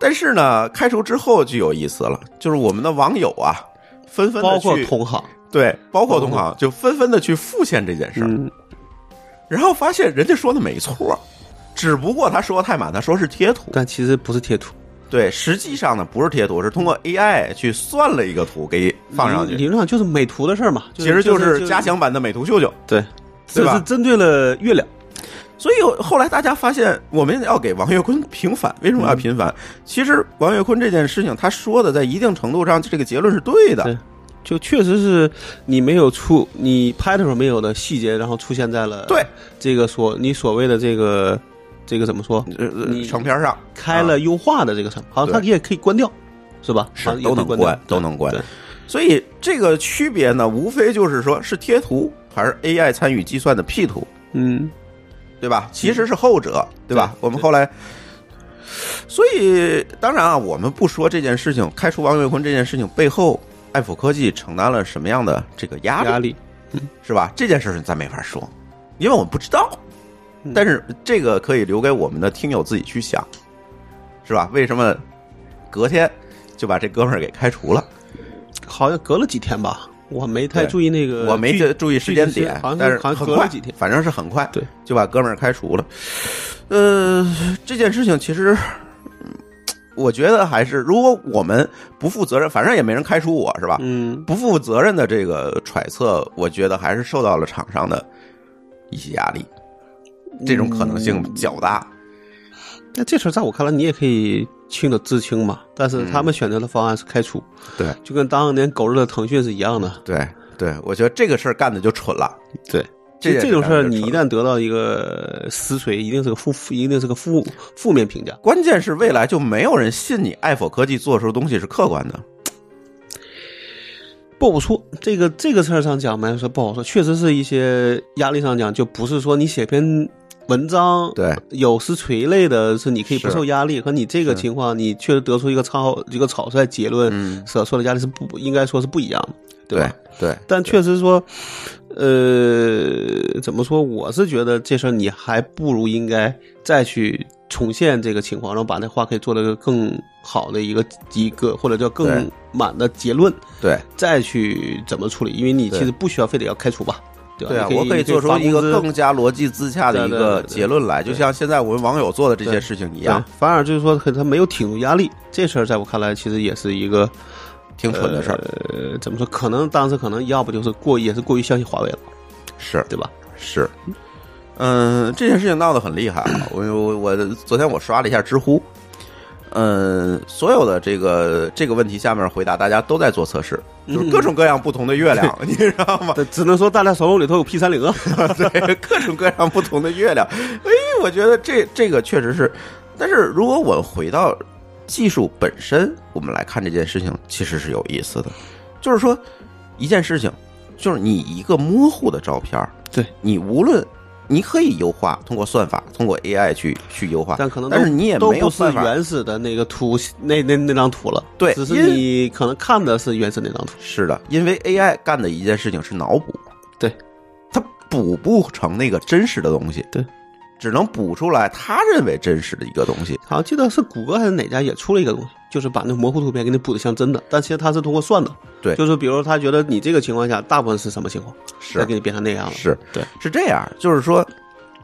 但是呢，开除之后就有意思了，就是我们的网友啊，纷纷的包括去同行，对，包括同行就纷纷的去复现这件事儿。嗯然后发现人家说的没错，只不过他说的太满，他说是贴图。但其实不是贴图，对，实际上呢不是贴图，是通过 AI 去算了一个图给放上去，理理论上就是美图的事儿嘛，其实就就是加强版的美图秀秀。对，对吧这是针对了月亮。所以后来大家发现，我们要给王跃坤平反。为什么要平反？其实王跃坤这件事情，他说的在一定程度上，这个结论是对的。对就确实是你没有出，你拍的时候没有的细节，然后出现在了对这个所你所谓的这个这个怎么说？呃呃你成片上开了优化的这个上，好像它也可以关掉，是吧？是都能关，都能关对。所以这个区别呢，无非就是说是贴图还是 AI 参与计算的 P 图，嗯，对吧？其实是后者，对吧？我们后来，所以当然啊，我们不说这件事情，开除王岳坤这件事情背后，爱普科技承担了什么样的这个压力，压力，是吧？这件事情咱没法说，因为我们不知道。嗯但是这个可以留给我们的听友自己去想，是吧？为什么隔天就把这哥们儿给开除了？好像隔了几天吧，我没太注意那个，我没注注意时间点但是很快几天，反正是很快，对，就把哥们儿开除了。呃，这件事情其实，嗯我觉得还是，如果我们不负责任，反正也没人开除我，是吧？嗯，不负责任的这个揣测，我觉得还是受到了厂商的一些压力，这种可能性较大。那这事儿在我看来，你也可以清的自清嘛。但是他们选择的方案是开除，对就跟当年狗日的腾讯是一样的。对对，我觉得这个事儿干的就蠢了。对，这这种事儿，你一旦得到一个实锤，一定是个负，一定是个负负面评价。关键是未来就没有人信你爱否科技做出的东西是客观的。不好说，这个这个事儿上讲嘛，说不好说，确实是一些压力上讲，就不是说你写篇文章，对，有实锤类的，是你可以不受压力。和你这个情况，你确实得出一个超一个草率结论，嗯，所受的压力是不应该说是不一样的，对吧？对，但确实说，呃，怎么说？我是觉得这事儿你还不如应该再去重现这个情况，然后把那话可以做了个更好的一个一个或者叫更满的结论，对再去怎么处理。因为你其实不需要非得要开除吧，对吧？对啊，你我可以做出一个更加逻辑自洽的一个结论来，就像现在我们网友做的这些事情一一样，反而就是说他没有挺住压力，这事儿在我看来其实也是一个挺蠢的事儿。呃，怎么说？可能当时可能要不就是过也是过于相信华为了，是对吧？是，嗯，这件事情闹得很厉害啊！我我我昨天我刷了一下知乎，嗯，所有的这个这个问题下面回答，大家都在做测试，就是各种各样不同的月亮，你知道吗？这只能说大家手里头有 P 三零啊。对，各种各样不同的月亮。哎，我觉得这这个确实是，但是如果我回到技术本身，我们来看这件事情，其实是有意思的。就是说，一件事情，就是你一个模糊的照片儿，对你无论你可以优化，通过算法，通过 AI 去去优化，但可能但是你也都不是没有办法。原始的那个图，那那那张图了。对只是你可能看的是原始那张图。是的，因为 AI 干的一件事情是脑补，对，它补不成那个真实的东西，对，只能补出来他认为真实的一个东西。好像记得是谷歌还是哪家也出了一个东西，就是把那模糊图片给你补的像真的，但其实它是通过算的。对就是比如他觉得你这个情况下大部分是什么情况，是再给你变成那样了。是对，是这样，就是说，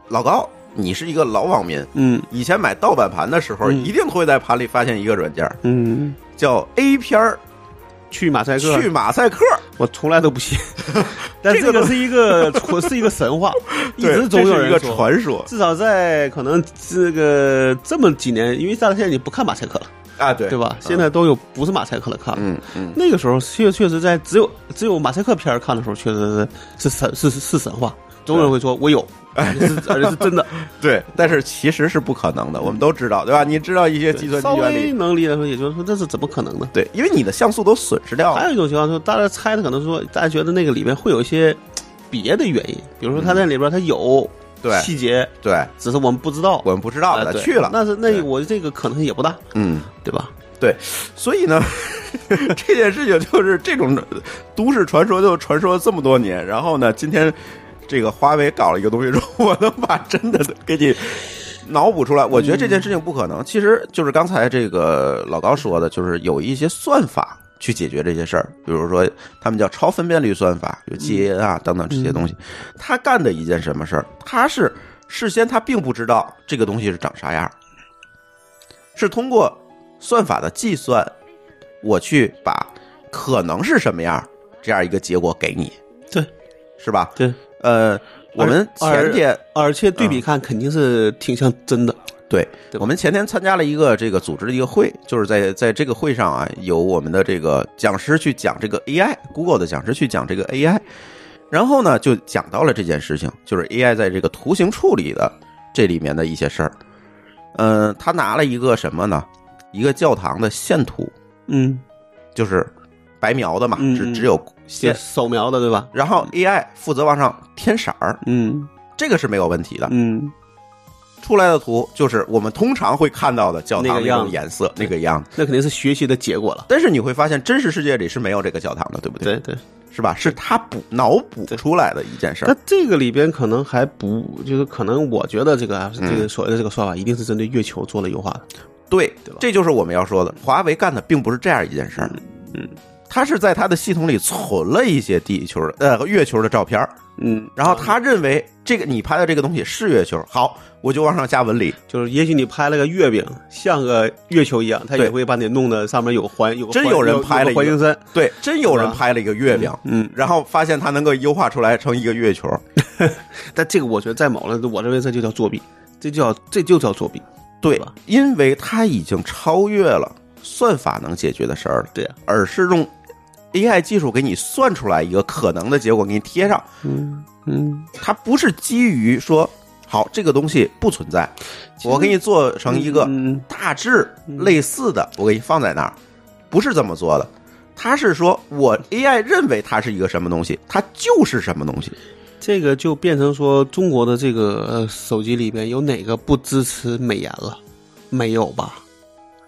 老高，你是一个老网民，嗯以前买盗版盘的时候，嗯一定会在盘里发现一个软件儿嗯，叫 A 片儿去马赛克，去马赛克，我从来都不信。但这个这个是一个是一个神话，一直总有一个。传说至少在可能这个这么几年，因为大家现在你不看马赛克了，啊，对对吧？现在都有不是马赛克的看了。嗯嗯，那个时候确确实在只有只有马赛克片儿看的时候，确实是是神是是是神话。总有人会说我有，而且是而且是真的。对，但是其实是不可能的，我们都知道，对吧？你知道一些计算机稍原理，微能理解说，也就是说这是怎么可能的？对，因为你的像素都损失掉了，还有一种情况说，大家猜的可能说，大家觉得那个里面会有一些别的原因，比如说它在里边它有对细节，对，只是我们不知道。我们不知道的去了，那是那我这个可能性也不大，嗯。对吧？对，所以呢，这件事情就是这种都市传说，就传说了这么多年。然后呢，今天这个华为搞了一个东西，说我能把真的给你脑补出来。我觉得这件事情不可能。其实就是刚才这个老高说的，就是有一些算法去解决这些事儿，比如说他们叫超分辨率算法，有 GAN 啊等等这些东西。他干的一件什么事儿？他是事先他并不知道这个东西是长啥样，是通过算法的计算，我去把可能是什么样这样一个结果给你，对，是吧？对，呃，我们前天而且对比看，肯定是挺像真的。对对我们前天参加了一个这个组织的一个会，就是在在这个会上啊，有我们的这个讲师去讲这个 AI，Google 的讲师去讲这个 AI，然后呢就讲到了这件事情，就是 AI 在这个图形处理的这里面的一些事儿。嗯、他拿了一个什么呢？一个教堂的线图，嗯就是白描的嘛，只只有就线，手描的对吧？然后 AI 负责往上添色儿，嗯这个是没有问题的。嗯，出来的图就是我们通常会看到的教堂那种颜色那个样子。那肯定是学习的结果了。但是你会发现，真实世界里是没有这个教堂的，对不对？对对，是吧？是他补脑补出来的一件事儿那。这个里边可能还不就是可能，我觉得这个这个所谓的这个算法一定是针对月球做了优化的。对对吧，这就是我们要说的。华为干的并不是这样一件事儿，嗯，他是在他的系统里存了一些地球的呃月球的照片儿，嗯，然后他认为这个你拍的这个东西是月球，好，我就往上加纹理。就是也许你拍了个月饼，像个月球一样，他也会把你弄的上面有环有个环真有人拍了一个环形山，对，真有人拍了一个月饼，嗯，然后发现它能够优化出来成一个月球。但这个我觉得在某了，我认为这就叫作弊，这就叫这就叫作弊，对吧，因为它已经超越了算法能解决的事儿了，对呀、而是用 AI 技术给你算出来一个可能的结果，给你贴上。嗯嗯，它不是基于说好这个东西不存在，我给你做成一个嗯大致类似的，我给你放在那儿，不是这么做的。它是说我 AI 认为它是一个什么东西，它就是什么东西。这个就变成说中国的这个呃手机里边有哪个不支持美颜了？没有吧？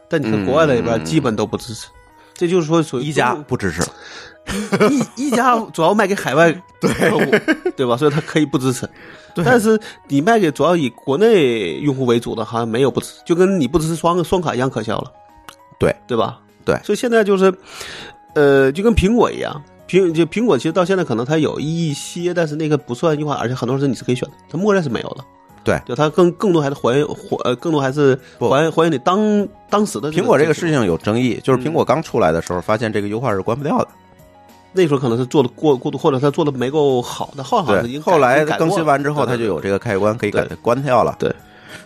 但你看国外的里边嗯基本都不支持，这就是说属于一加不支持，一一加主要卖给海外客户，对 吧？所以它可以不支持。但是你卖给主要以国内用户为主的，好像没有不支持，就跟你不支持双双卡一样可笑了，对对吧？对所以现在就是，呃，就跟苹果一样，苹就苹果其实到现在可能它有一些，但是那个不算优化，而且很多时候你是可以选的，它默认是没有的。对。就它更更多还是还原还呃更多还是不。还原还原你当当时的苹果这个事情有争议，就是苹果刚出来的时候，发现这个优化是关不掉的。那时候可能是做的过过度，或者他做的没够好，的后来后来更新完之后，对它就有这个开关可以给它关掉了。对，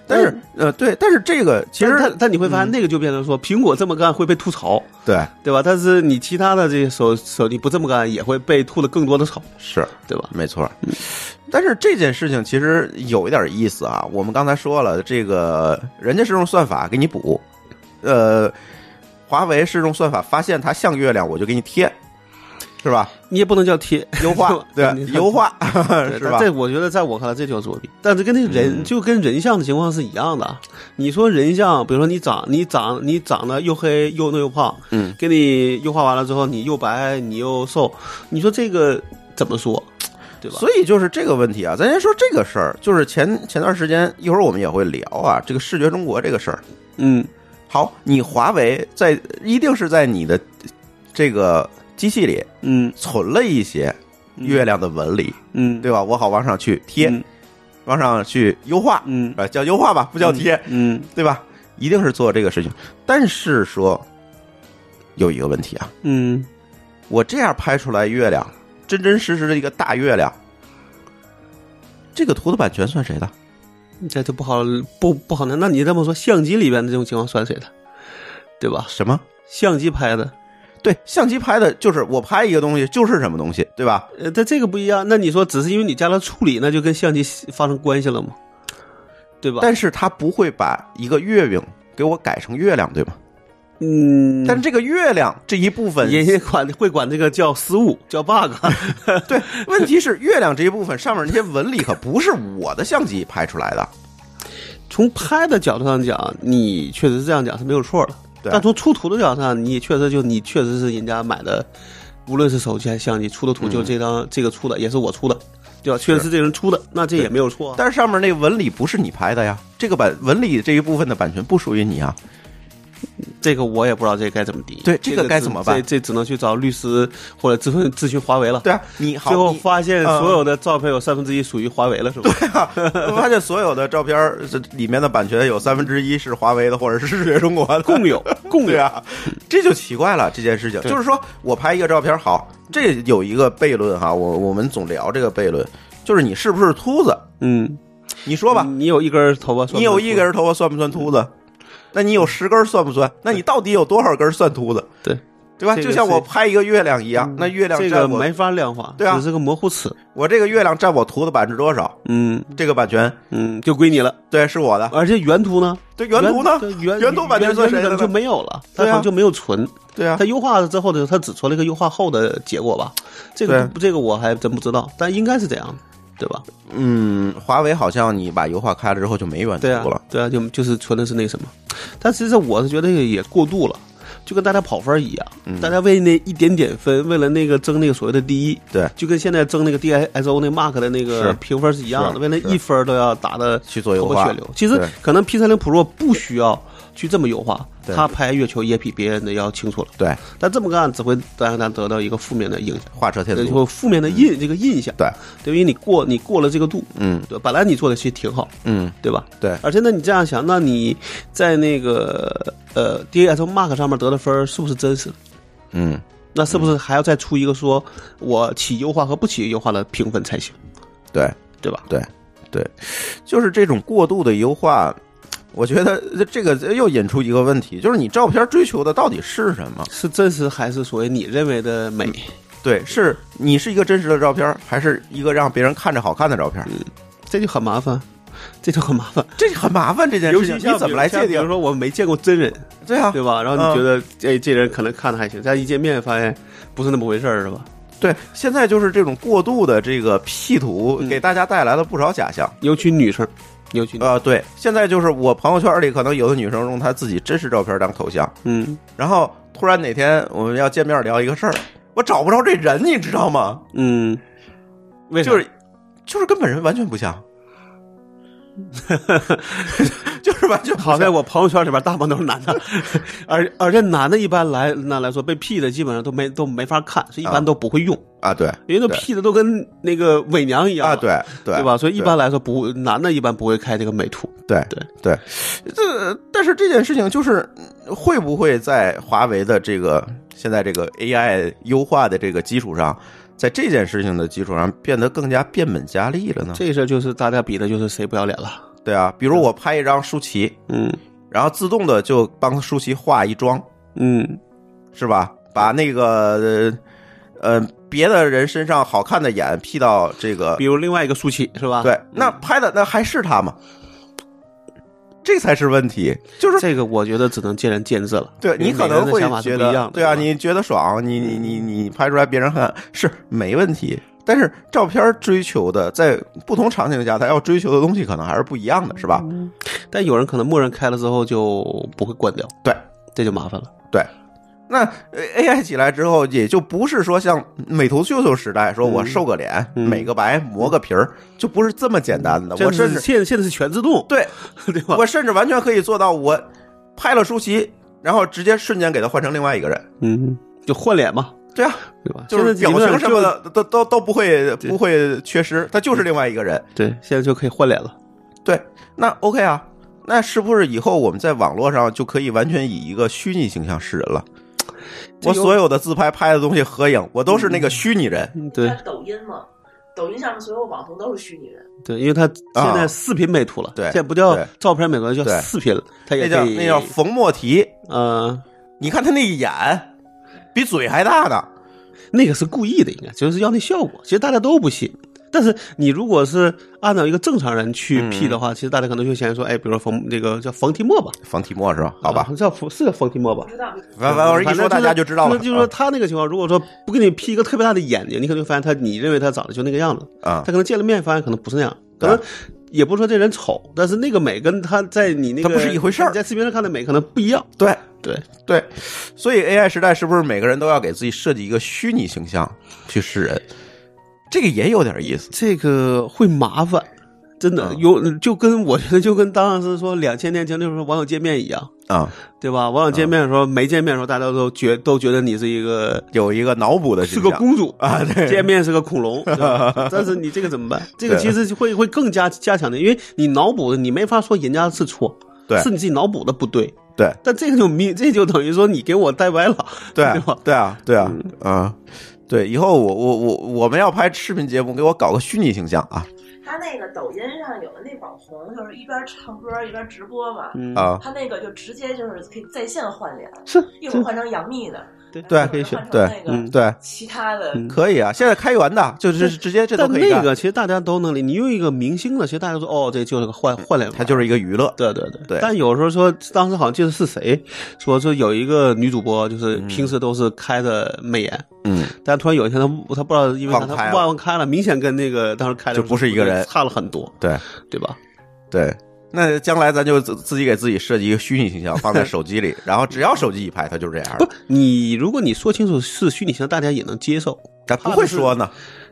但是呃，对，但是这个其实但但你会发现那个就变成说，苹果这么干会被吐槽，对对吧？但是你其他的这些手手机不这么干，也会被吐的更多的槽，是对吧？没错。但是这件事情其实有一点意思啊。我们刚才说了，这个人家是用算法给你补，呃，华为是用算法发现它像月亮，我就给你贴，是吧？你也不能叫贴优化 对你优化对 是吧？这我觉得在我看来这叫作弊，但是跟那人、嗯就跟人像的情况是一样的。你说人像，比如说你长你长你长得又黑又嫩又胖，嗯，给你优化完了之后，你又白你又瘦，你说这个怎么说？对吧？所以就是这个问题啊，咱先说这个事儿，就是前前段时间，一会儿我们也会聊啊，这个视觉中国这个事儿。嗯好，你华为在一定是在你的这个机器里嗯存了一些月亮的纹理，嗯，对吧？我好往上去贴，嗯往上去优化，嗯啊，叫优化吧，不叫贴，嗯对吧？一定是做这个事情。但是说有一个问题啊，嗯，我这样拍出来月亮，真真实实的一个大月亮，这个图的版权算谁的？这就不好不不好那那你这么说，相机里边的这种情况算谁的？对吧？什么？相机拍的，对，相机拍的就是我拍一个东西就是什么东西，对吧？呃，但这个不一样。那你说只是因为你加了处理，那就跟相机发生关系了吗？对吧？但是他不会把一个月饼给我改成月亮，对吗？嗯，但是这个月亮这一部分，人家管会管这个叫失误，叫 bug。对，问题是月亮这一部分上面那些纹理可不是我的相机拍出来的，从拍的角度上讲，你确实是这样讲是没有错的。对但从出图的角度上，你确实就你确实是人家买的，无论是手机还是相机出的图，就这张、这个出的也是我出的，对吧？确实是这人出的，那这也没有错、啊。但是上面那个纹理不是你拍的呀，这个版纹理这一部分的版权不属于你啊。这个我也不知道这该怎么定义。对这个该怎么办这这只能去找律师或者咨询咨询华为了。对啊，你好，最后发现嗯所有的照片有三分之一属于华为了，是吧？我发现所有的照片这里面的版权有三分之一是华为的，或者是视觉中国的，共有，共有。对啊，这就奇怪了。这件事情就是说我拍一个照片，好，这有一个悖论哈，我我们总聊这个悖论，就是你是不是秃子？嗯，你说吧，你有一根头发算，你有一根头发算不算秃子？那你有十根算不算？那你到底有多少根算秃子？对对吧？这个就像我拍一个月亮一样，那月亮这个没法量化，对啊只是个模糊词。我这个月亮占我图的百分之多少？嗯这个版权嗯，就归你了。对是我的，而且原图呢？对原图呢？原原图版权算谁的就没有了，它好像就没有存。对啊它，优化了之后的，它只存了一个优化后的结果吧？这个这个我还真不知道，但应该是这样的，对吧？嗯，华为好像你把优化开了之后就没原图对啊了，，对啊，就就是存的是那什么，但其实我是觉得也过度了。就跟大家跑分一样，嗯大家为那一点点分，为了那个争那个所谓的第一，对，就跟现在争那个 DISO 那 mark 的那个评分是一样的，为了一分都要打的去破血流。其实可能 P 三零 Pro 不需要去这么优化，他拍月球也比别人的要清楚了。对，但这么干只会让他得到一个负面的影响，画蛇添足，就会负面的印这个印象。对，对，因为你过你过了这个度，嗯对，本来你做的其实挺好，嗯，对吧？对，而且那，你这样想，那你在那个呃 DSO mark 上面得的分儿是不是真实？嗯，那是不是还要再出一个说我起优化和不起优化的评分才行，对对吧？对对，就是这种过度的优化。我觉得这个又引出一个问题，就是你照片追求的到底是什么？是真实还是所谓你认为的美？对，是你是一个真实的照片，还是一个让别人看着好看的照片？这就很麻烦，这就很麻烦。这就很麻烦，这件事情你怎么来界定？比如说我没见过真人，对啊，对吧？然后你觉得这这人可能看的还行，但一见面发现不是那么回事儿，是吧？对，现在就是这种过度的这个 P 图，嗯给大家带来了不少假象。尤其女生，尤其呃，对，现在就是我朋友圈里可能有的女生用她自己真实照片当头像，嗯。然后突然哪天我们要见面聊一个事儿，我找不着这人，你知道吗？嗯，为啥？就是就是跟本人完全不像，就是完全不像好在我朋友圈里边大部分都是男的，而而且男的一般来那来说被 P 的基本上都没都没法看，所以一般都不会用，啊，对因为都对 P 的都跟那个伪娘一样啊，对对对吧？所以一般来说不男的一般不会开这个美图，对对对，这但是这件事情就是会不会在华为的这个现在这个 AI 优化的这个基础上，在这件事情的基础上变得更加变本加厉了呢？这事就是大家比的就是谁不要脸了，对啊，比如我拍一张舒淇，嗯然后自动的就帮舒淇化一妆，嗯是吧？把那个呃呃别的人身上好看的眼 P 到这个比如另外一个舒淇是吧？对，那拍的那还是他吗？这才是问题，就是这个我觉得只能见仁见智了。对你可能会觉得，对啊，你觉得爽，你你你你拍出来别人看是没问题，但是照片追求的在不同场景下，他要追求的东西可能还是不一样的，是吧？但有人可能默认开了之后就不会关掉，对，这就麻烦了。对。那呃 AI 起来之后，也就不是说像美图秀秀时代，说我瘦个脸、嗯美个白、磨个皮儿，就不是这么简单的。我甚至现现在是全自动，对，对吧？我甚至完全可以做到，我拍了舒淇，然后直接瞬间给他换成另外一个人。嗯，就换脸嘛，对啊，对吧？就是表情什么的都都都不会不会缺失，他就是另外一个人。对，现在就可以换脸了。对，那 OK 啊，那是不是以后我们在网络上就可以完全以一个虚拟形象示人了？我所有的自拍拍的东西合影，我都是那个虚拟人。嗯，对抖音嘛，抖音上面所有网红都是虚拟人。对，因为他现在视频美图了，对现在不叫照片美图，叫对视频了，他也那叫那叫冯莫提，呃，你看他那一眼比嘴还大的。那个是故意的，应该就是要那效果。其实大家都不信，但是你如果是按照一个正常人去嗯 P 的话，其实大家可能就先说，哎，比如说冯那个叫冯提莫吧，冯提莫是吧？好吧啊，叫是叫冯提莫吧不。知道，反反正一说大家就知道了。那就是说他那个情况，如果说不给你 P 一个特别大的眼睛，你可能就发现他，你认为他长得就那个样子，啊他可能见了面发现可能不是那样，可能也不是说这人丑，但是那个美跟他在你那个它不是一回事儿你在视频上看的美可能不一样。对对，对，所以 AI 时代是不是每个人都要给自己设计一个虚拟形象去示人？这个也有点意思。这个会麻烦，真的嗯有就跟我觉得就跟当时说两千年前那时候网友见面一样，啊、对吧？网友见面的时候、没见面的时候，大家都觉都觉得你是一个有一个脑补的是个公主啊，对，见面是个恐龙，但是你这个怎么办？这个其实会会更加加强的，因为你脑补的，你没法说人家是错，对。是你自己脑补的不对。对。但这个就明，这就等于说你给我带歪了，对 对吧？对啊，对啊，啊，对，以后我我我我们要拍视频节目，给我搞个虚拟形象啊他那个抖音上有的那网红，就是一边唱歌一边直播嘛，嗯，啊他那个就直接就是可以在线换脸，是一会儿换成杨幂的，对对可以选。对嗯对，其他的嗯可以啊，现在开源的，就是直接这都可以干那个其实大家都能理，你用一个明星的，其实大家都说哦，这就是个换换脸，它就是一个娱乐。对对对对但有时候说，当时好像记得是谁说说有一个女主播，就是平时都是开着美颜，嗯，但突然有一天她她不知道因为她忘开了，明显跟那个当时开的就不是一个人差了很多，对对吧？对。那将来咱就自自己给自己设计一个虚拟形象，放在 手机里，然后只要手机一拍，它就是这样不。，你如果你说清楚是虚拟形象，大家也能接受。咱不会说呢。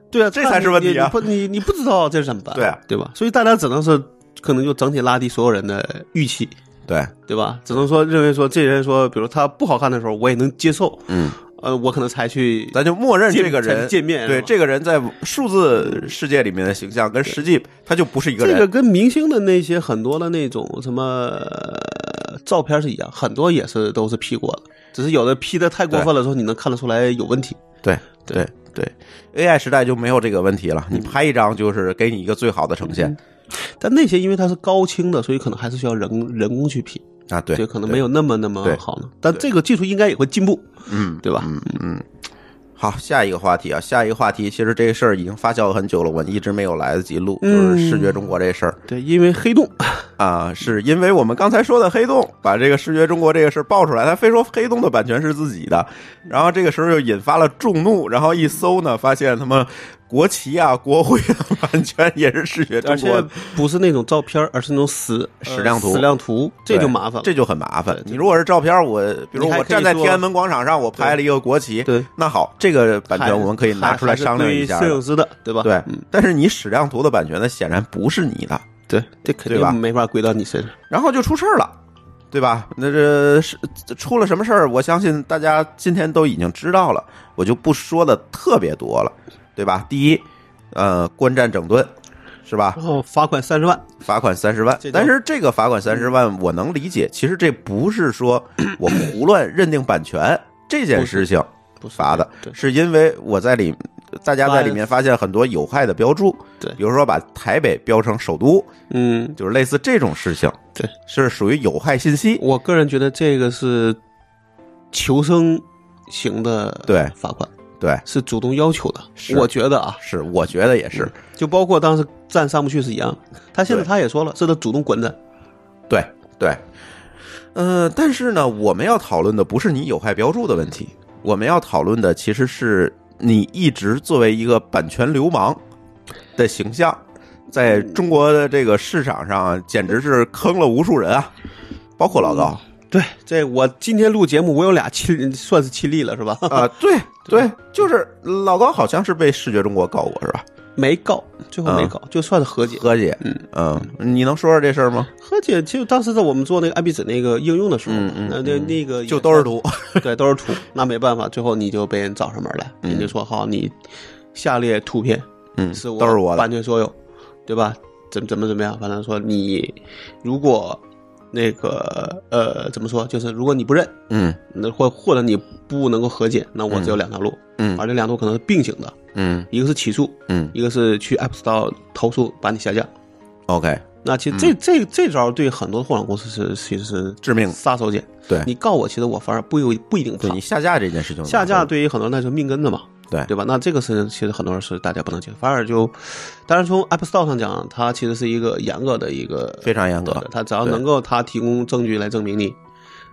对啊，这才是问题啊不，你你不知道这是怎么办？对啊，对吧？所以大家只能是可能就整体拉低所有人的预期，对，对吧？只能说认为说这人说，比如他不好看的时候，我也能接受。嗯，呃，我可能才去咱就默认这个人见见面对这个人在数字世界里面的形象跟实际他就不是一个人。这个跟明星的那些很多的那种什么呃照片是一样，很多也是都是 P 过的，只是有的 P 的太过分了之后，你能看得出来有问题。对对对，AI 时代就没有这个问题了。你嗯拍一张就是给你一个最好的呈现但那些因为它是高清的，所以可能还是需要人人工去品啊，对，就可能没有那么那么好呢。但这个技术应该也会进步，嗯，对吧？嗯嗯。好，下一个话题啊，下一个话题，其实这个事儿已经发酵了很久了，我一直没有来得及录，就是视觉中国这事儿对，因为黑洞，啊，是因为我们刚才说的黑洞把这个视觉中国这个事儿爆出来，他非说黑洞的版权是自己的，然后这个时候又引发了众怒，然后一搜呢，发现他们国旗啊、国徽啊版权也是视觉中而且国，不是那种照片，而是那种矢矢量图呃矢量图，这就麻烦了。这就很麻烦对。你如果是照片，我比如我站在天安门广场上，我拍了一个国旗，对，那好，这个版权我们可以拿出来商量一下摄影师的，对吧？对嗯，但是你矢量图的版权呢，显然不是你的，对，这肯定没法归到你身上。然后就出事儿了，对吧？那这是出了什么事儿？我相信大家今天都已经知道了，我就不说的特别多了，对吧？第一，呃，观战整顿，是吧？然后罚款三十万，罚款三十万。但是这个罚款三十万我能理解，其实这不是说 我胡乱认定版权这件事情不罚的，对。是因为我在里，大家在里面发现很多有害的标注，对。比如说把台北标成首都，嗯，就是类似这种事情，对，是属于有害信息，我个人觉得这个是求生型的对罚款，对，是主动要求的。我觉得啊，是，我觉得也是，就包括当时站上不去是一样。他现在他也说了，是他主动滚的。对对，呃，但是呢，我们要讨论的不是你有害标注的问题，我们要讨论的其实是你一直作为一个版权流氓的形象，在中国的这个市场上啊，简直是坑了无数人啊，包括老高对，这我今天录节目，我有俩亲，算是亲历了是吧？啊，对对，就是老高好像是被视觉中国告过是吧？没告，最后没嗯告，就算是和解。和解，嗯嗯，你能说说这事儿吗？和解，就当时在我们做那个纸那个应用的时候，嗯嗯那那那个就都是图，对，都是图，那没办法，最后你就被人找上门来，嗯人家说好，你下列图片嗯，是我都是我的版，权所有，对吧？怎么怎么怎么样？反正说你如果那个呃怎么说，就是如果你不认，嗯。那或或者你不能够和解，那我只有两条路，嗯。而这两条路可能是并行的，嗯。一个是起诉，嗯。一个是去 App Store 投诉把你下架。，OK，那其实这、这这招对很多互联网公司是其实是嗯致命。杀手锏。对。你告我，其实我反而不一不一定怕。对你。下架这件事情，下架对于很多人来说命根子嘛，对对吧？那这个是其实很多人是大家不能接受，反而就，当然从 App Store 上讲，它其实是一个严格的一个非常严格的，它只要能够它提供证据来证明你，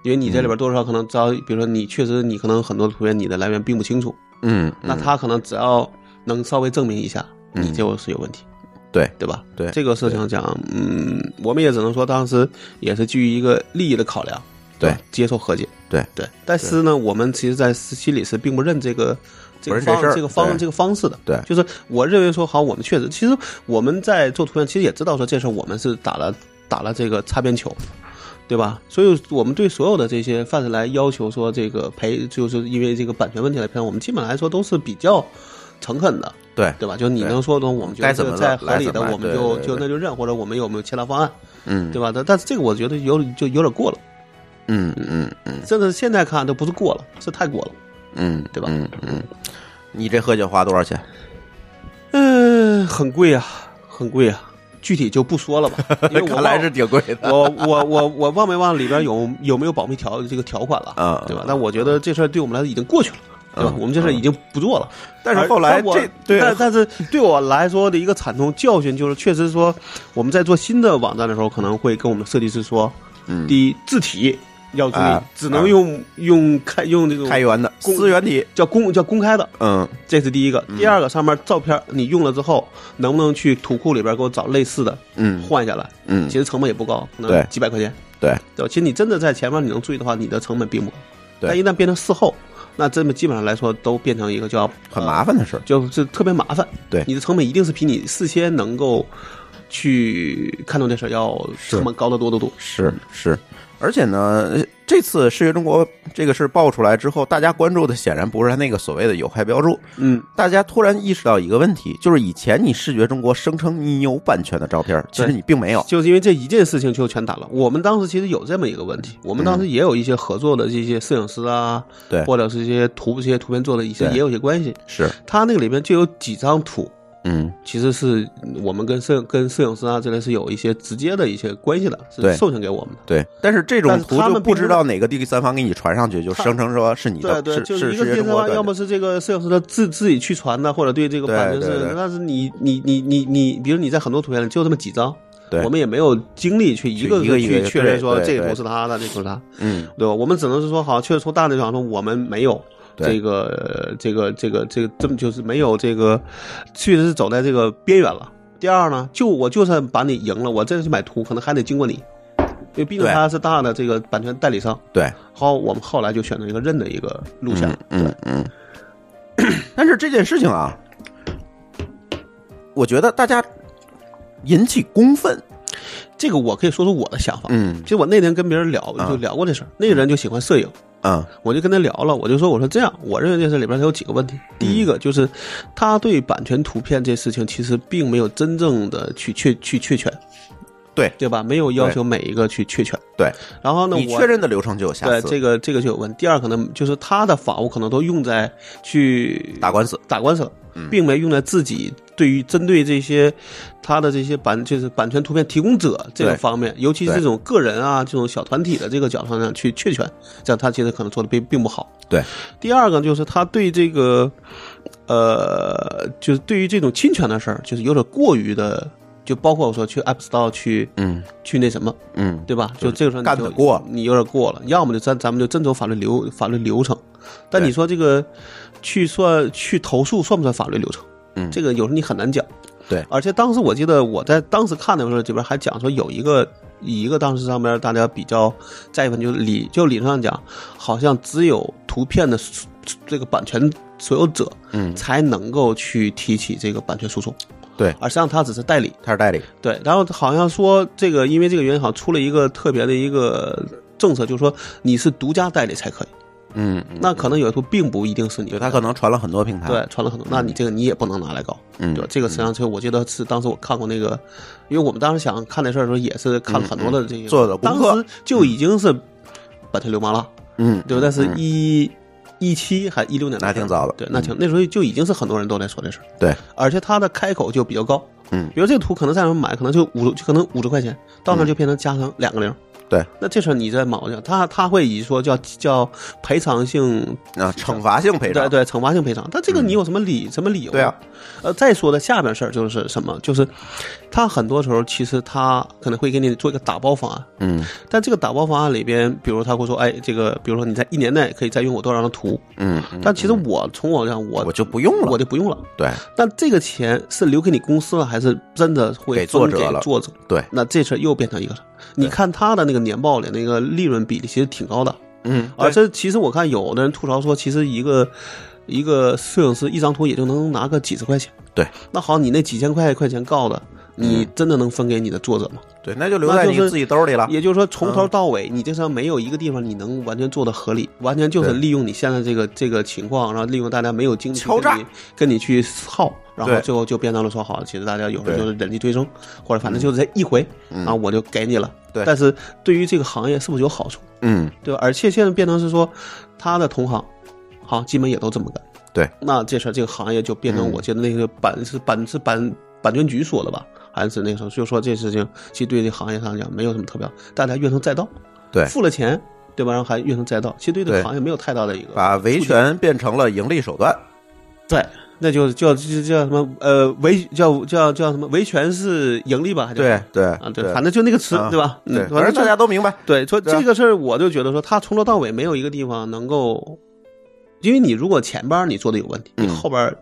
因为你这里边多多少少可能只要比如说你确实你可能很多图片你的来源并不清楚，嗯，那它可能只要能稍微证明一下，嗯你就是有问题。对对吧？对这个事情讲，嗯，我们也只能说当时也是基于一个利益的考量，对接受和解，对对。但是呢，我们其实，在心里是并不认这个这个方这这个方这个方式的，对就是我认为说好，我们确实，其实我们在做图片，其实也知道说这事儿我们是打了打了这个擦边球。对吧？所以我们对所有的这些犯人来要求说这个赔，就是因为这个版权问题来赔，我们基本来说都是比较诚恳的，对，对吧？就你能说的，我们觉得该怎么在合理的，我们就就那就认，或者我们有没有其他方案，嗯，对吧？但但是这个我觉得有就有点过了，嗯嗯嗯甚至现在看都不是过了，是太过了。嗯，对吧嗯嗯，你这喝酒花多少钱？嗯，很贵啊，很贵啊。具体就不说了吧，因为我看来是挺贵的。我我我我忘没忘里边有有没有保密条这个条款了，嗯对吧？但我觉得这事儿对我们来说已经过去了，对吧？嗯我们这事儿已经不做了。但是后来我这对但 但是对我来说的一个惨痛教训就是，确实说我们在做新的网站的时候，可能会跟我们设计师说，嗯第一字体要注意啊，只能用用开用这种开源的公思源体，叫公叫公开的，嗯这是第一个。第二个，上面照片你用了之后，能不能去图库里边给我找类似的嗯换下来？嗯其实成本也不高，可对能几百块钱。对对？其实你真的在前面你能注意的话，你的成本并不高。对但一旦变成事后，那这么基本上来说都变成一个叫很麻烦的事儿。就是特别麻烦。对你的成本一定是比你事先能够去看到这事儿要成本高得多得多。是是，而且呢，这次视觉中国这个事爆出来之后，大家关注的显然不是他那个所谓的有害标注，嗯，大家突然意识到一个问题，就是以前你视觉中国声称你有版权的照片，其实你并没有。就是因为这一件事情就全打了。我们当时其实有这么一个问题，我们当时也有一些合作的这些摄影师啊，嗯对或者是一些图这些图片做的一些也有一些关系。是，他那个里面就有几张图，嗯其实是我们跟摄跟摄影师啊这类是有一些直接的一些关系的，是授权给我们的。对。但是这种图就不他们不知道哪个第三方给你传上去，就声称说是你的，对对，是就是一个第三方，要么是这个摄影师他自自己去传的，或者对这个版权是但是你你你你你，比如你在很多图片里就这么几张，对我们也没有精力去一个一个去确认说这个图是他的，这个图是他，嗯对吧？我们只能是说好，确实从大的讲说我们没有。对这个呃这个这个这个这么就是没有这个，确实是走在这个边缘了。第二呢，就我就算把你赢了，我这去买图可能还得经过你，因为毕竟对他是大的这个版权代理商。对，好，我们后来就选择一个认的一个路线。嗯嗯。但是这件事情啊，我觉得大家引起公愤，这个我可以说说我的想法。嗯。其实我那天跟别人聊啊。就聊过这事儿，那个人就喜欢摄影，嗯。我就跟他聊了，我就说我说这样，我认为这事里边它有几个问题。第一个就是他对版权图片这事情其实并没有真正的去确去确权，对对吧？没有要求每一个去确权。对，然后呢，你确认的流程就有瑕疵，对这个这个就有问题。第二，可能就是他的法务可能都用在去打官司，打官司了，嗯并没用在自己对于针对这些他的这些版就是版权图片提供者这个方面，尤其是这种个人啊这种小团体的这个角度上去确权，这样他其实可能做的并并不好。对，第二个就是他对这个呃，就是对于这种侵权的事儿，就是有点过于的。就包括我说去 App Store 去嗯去那什么，嗯，对吧？就这个时候干得过你有点过了，要么就咱咱们就遵守法律流法律流程。但你说这个去算去投诉算不算法律流程？嗯这个有时候你很难讲。对而且当时我记得我在当时看的时候，这边还讲说有一个一个当时上面大家比较在意的就是理就理论上讲，好像只有图片的这个版权所有者，嗯才能够去提起这个版权诉讼。对而实际上他只是代理。他是代理，对，然后好像说这个因为这个原因，好像出了一个特别的一个政策，就是说你是独家代理才可以。嗯，那可能有的图并不一定是你他可能传了很多平台，对传了很多，那你这个你也不能拿来搞，嗯对？这个实际上就我记得是当时我看过那个，因为我们当时想看这事儿的时候，也是看了很多的这个、嗯做的功当时就已经是版权流氓了，嗯，对吧？但是嗯一一七还一六年的那挺早的。对，那挺那时候就已经是很多人都在说这事儿，对，而且它的开口就比较高，嗯。比如这个图可能在那买，可能就五就可能五十块钱，到那儿就变成加上两个零。对，那这事儿你在毛上，他他会以说叫叫赔偿性，啊，惩罚性赔偿，对对，惩罚性赔偿。但这个你有什么理、什么理由？对啊，呃，再说的下边事儿就是什么？就是他很多时候其实他可能会给你做一个打包方案，嗯。但这个打包方案里边，比如他会说，哎，这个比如说你在一年内可以再用我多少张图，嗯，嗯但其实我从我讲，我我就不用了，我就不用了。对。但这个钱是留给你公司了，还是真的会给作者了？作者？对，那这事又变成一个事儿。你看他的那个年报里那个利润比例其实挺高的，嗯，而这其实我看有的人吐槽说，其实一个一个摄影师一张图也就能拿个几十块钱。对，那好，你那几千块块钱告的，你真的能分给你的作者吗？对，那就留在你自己兜里了，也就是说，从头到尾，你这上没有一个地方你能完全做的合理，完全就是利用你现在这个这个情况，然后利用大家没有精力去敲诈。跟你跟你去耗，然后最后就变成了说好，其实大家有时候就是忍气吞声，或者反正就是这一回，嗯。然后我就给你了。对。但是对于这个行业是不是有好处，嗯。对吧？而且现在变成是说，他的同行，好，基本也都这么干。对，那这事儿这个行业就变成，嗯。我觉得那个版是版是版版权局说的吧，还还是那个时候，就说这事情其实对这行业上讲没有什么特别好，大家怨声载道，对付了钱，对吧？然后还怨声载道，其实对这个行业没有太大的一个把维权变成了盈利手段。对，那就叫叫叫什么呃维叫叫叫什么维权是盈利吧？对对啊对，反正就那个词啊对吧？反正大家都明白。对，说这个事儿，我就觉得说他从头到尾没有一个地方能够，因为你如果前边儿你做的有问题，你嗯后边儿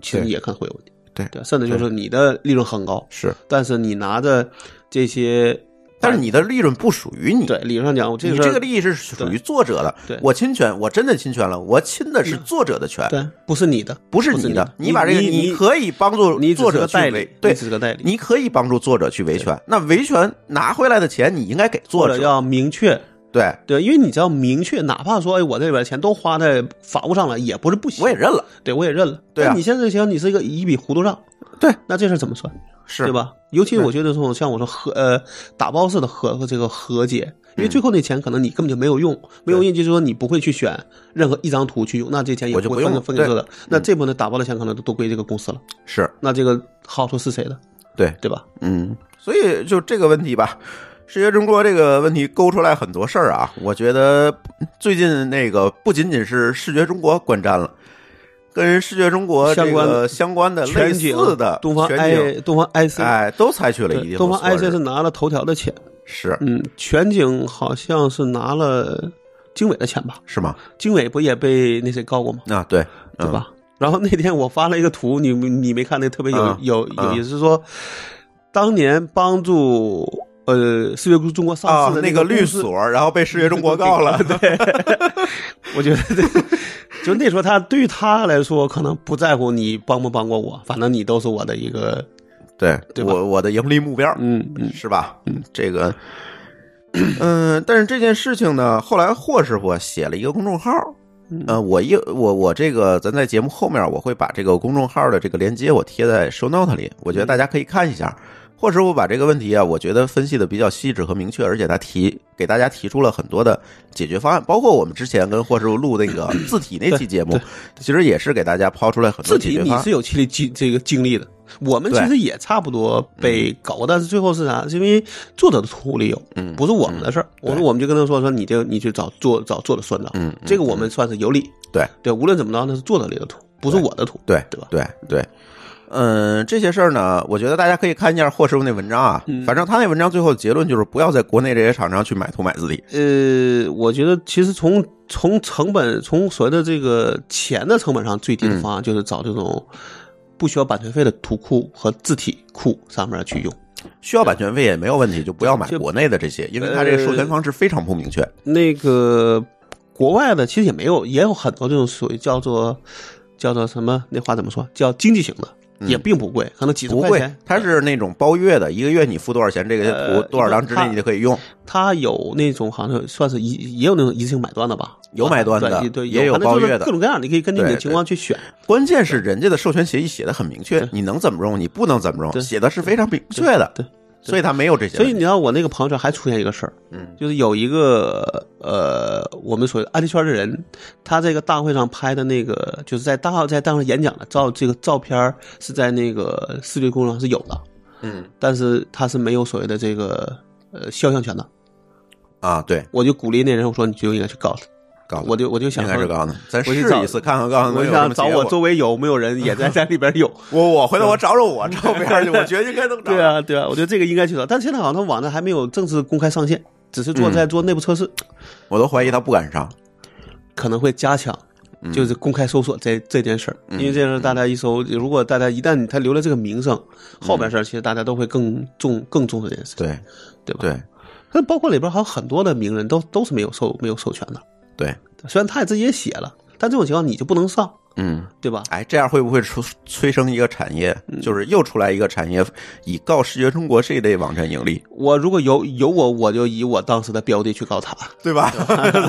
其实也可能会有问题。对对，甚至就是你的利润很高，是，但是你拿着这些，但是你的利润不属于你。对理论上讲，我这你个这个利益是属于作者的。对我侵权，我真的侵权了，我侵的是作者的权，对不是你的，不是你的。你你把这个，你你可以帮助你作者代理维，，对是个代理，你可以帮助作者去维权。那维权拿回来的钱，你应该给作者要明确。对，对，因为你只要明确，哪怕说，哎，我这边钱都花在法务上了，也不是不行。我也认了。对，我也认了。对啊你现在这钱，你是一个一笔糊涂账，对，那这事怎么算？是对？吧？尤其我觉得这种像我说和呃打包式的和和这个和解，因为最后那钱可能你根本就没有用，没有用就是说你不会去选任何一张图去用，那这钱也就不会分给分给作者。那这部分打包的钱可能都都归这个公司了，是，那这个好处是谁的？对，对吧？嗯，所以就这个问题吧，世界中国这个问题勾出来很多事儿啊。我觉得最近那个不仅仅是视觉中国观战了，跟视觉中国这相关个相关的类似的东方全 I 景，东方 IC，哎，都采取了一对，定东方 IC 是施。拿了头条的钱，是嗯，全景好像是拿了经纬的钱吧？是吗？经纬不也被那谁告过吗？啊，对，对吧？然后那天我发了一个图，你你没看那特别有、嗯有有嗯意思，是说当年帮助呃视觉中国嗯？上啊市的，那个律所，然后被视觉中国告了。对，我觉得这就那时候他对于他来说可能不在乎你帮不帮过我，反正你都是我的一个对，对我我的盈利目标，嗯嗯是吧？嗯，这个，嗯，但是这件事情呢，后来霍师傅写了一个公众号，嗯呃，我一我我这个咱在节目后面我会把这个公众号的这个链接我贴在 show note 里，我觉得大家可以看一下。霍师傅把这个问题啊，我觉得分析的比较细致和明确，而且他提给大家提出了很多的解决方案，包括我们之前跟霍师傅录那个 字体那期节目，其实也是给大家抛出来很多字体你解决方案。是有经历经这个经历的，我们其实也差不多被搞过，但是最后是啥？是因为作者的图里有，嗯。不是我们的事儿。我说我们就跟他说说，你就你去找作找作者算账，嗯嗯这个我们算是有理。对。对，无论怎么着，那是作者里的图，不是我的图，对对吧？对对，嗯，这些事儿呢，我觉得大家可以看一下霍师傅那文章啊。嗯反正他那文章最后的结论就是，不要在国内这些厂商去买图买字体。呃，我觉得其实从从成本，从所谓的这个钱的成本上最低的方案，就是找这种不需要版权费的图库和字体库上面去用。需要版权费也没有问题，就不要买国内的这些，因为它这个授权方式非常不明确。那个国外的其实也没有，也有很多这种属于叫做叫做什么那话怎么说？叫经济型的，也并不贵，可能几十不贵块钱。，它是那种包月的，一个月你付多少钱，这个呃图多少张之内你就可以用。它有那种好像算是一也有那种一次性买断的吧？有买断的对对，也有反正就是包月的各种各样，你可以根据你的对情况去选。关键是人家的授权协议写的很明确，你能怎么用，你不能怎么用，对写的是非常明确的。对，所以他没有这些。所以你知道我那个朋友圈还出现一个事儿，嗯，就是有一个呃，我们所谓的 IT 圈的人，他这个大会上拍的那个，就是在大在大会上演讲的照，这个照片是在那个视觉功能上是有的，嗯但是他是没有所谓的这个呃肖像权的。啊，对，我就鼓励那人，我说你就应该去告他。告诉我就我就想说应该是告诉他，咱我就找试一次看看告诉他我想找我周围有没有人也在 在里边有。我我回头我找找我照片去，我觉得应该能找。对，啊，对啊，我觉得这个应该去找，但现在好像他网站还没有正式公开上线，只是做嗯在做内部测试，我都怀疑他不敢上。可能会加强。嗯就是公开搜索这这件事儿，因为这件事大家一搜，如果大家一旦他留了这个名声，后边事儿其实大家都会更重更重视这件事，对对吧？对那包括里边还有很多的名人都都是没有授没有授权的，对，虽然他也自己也写了，但这种情况你就不能上，嗯，对吧？哎，这样会不会出催生一个产业？嗯就是又出来一个产业，以告视觉中国这一类网站盈利，我如果有有我，我就以我当时的标的去告他，对吧？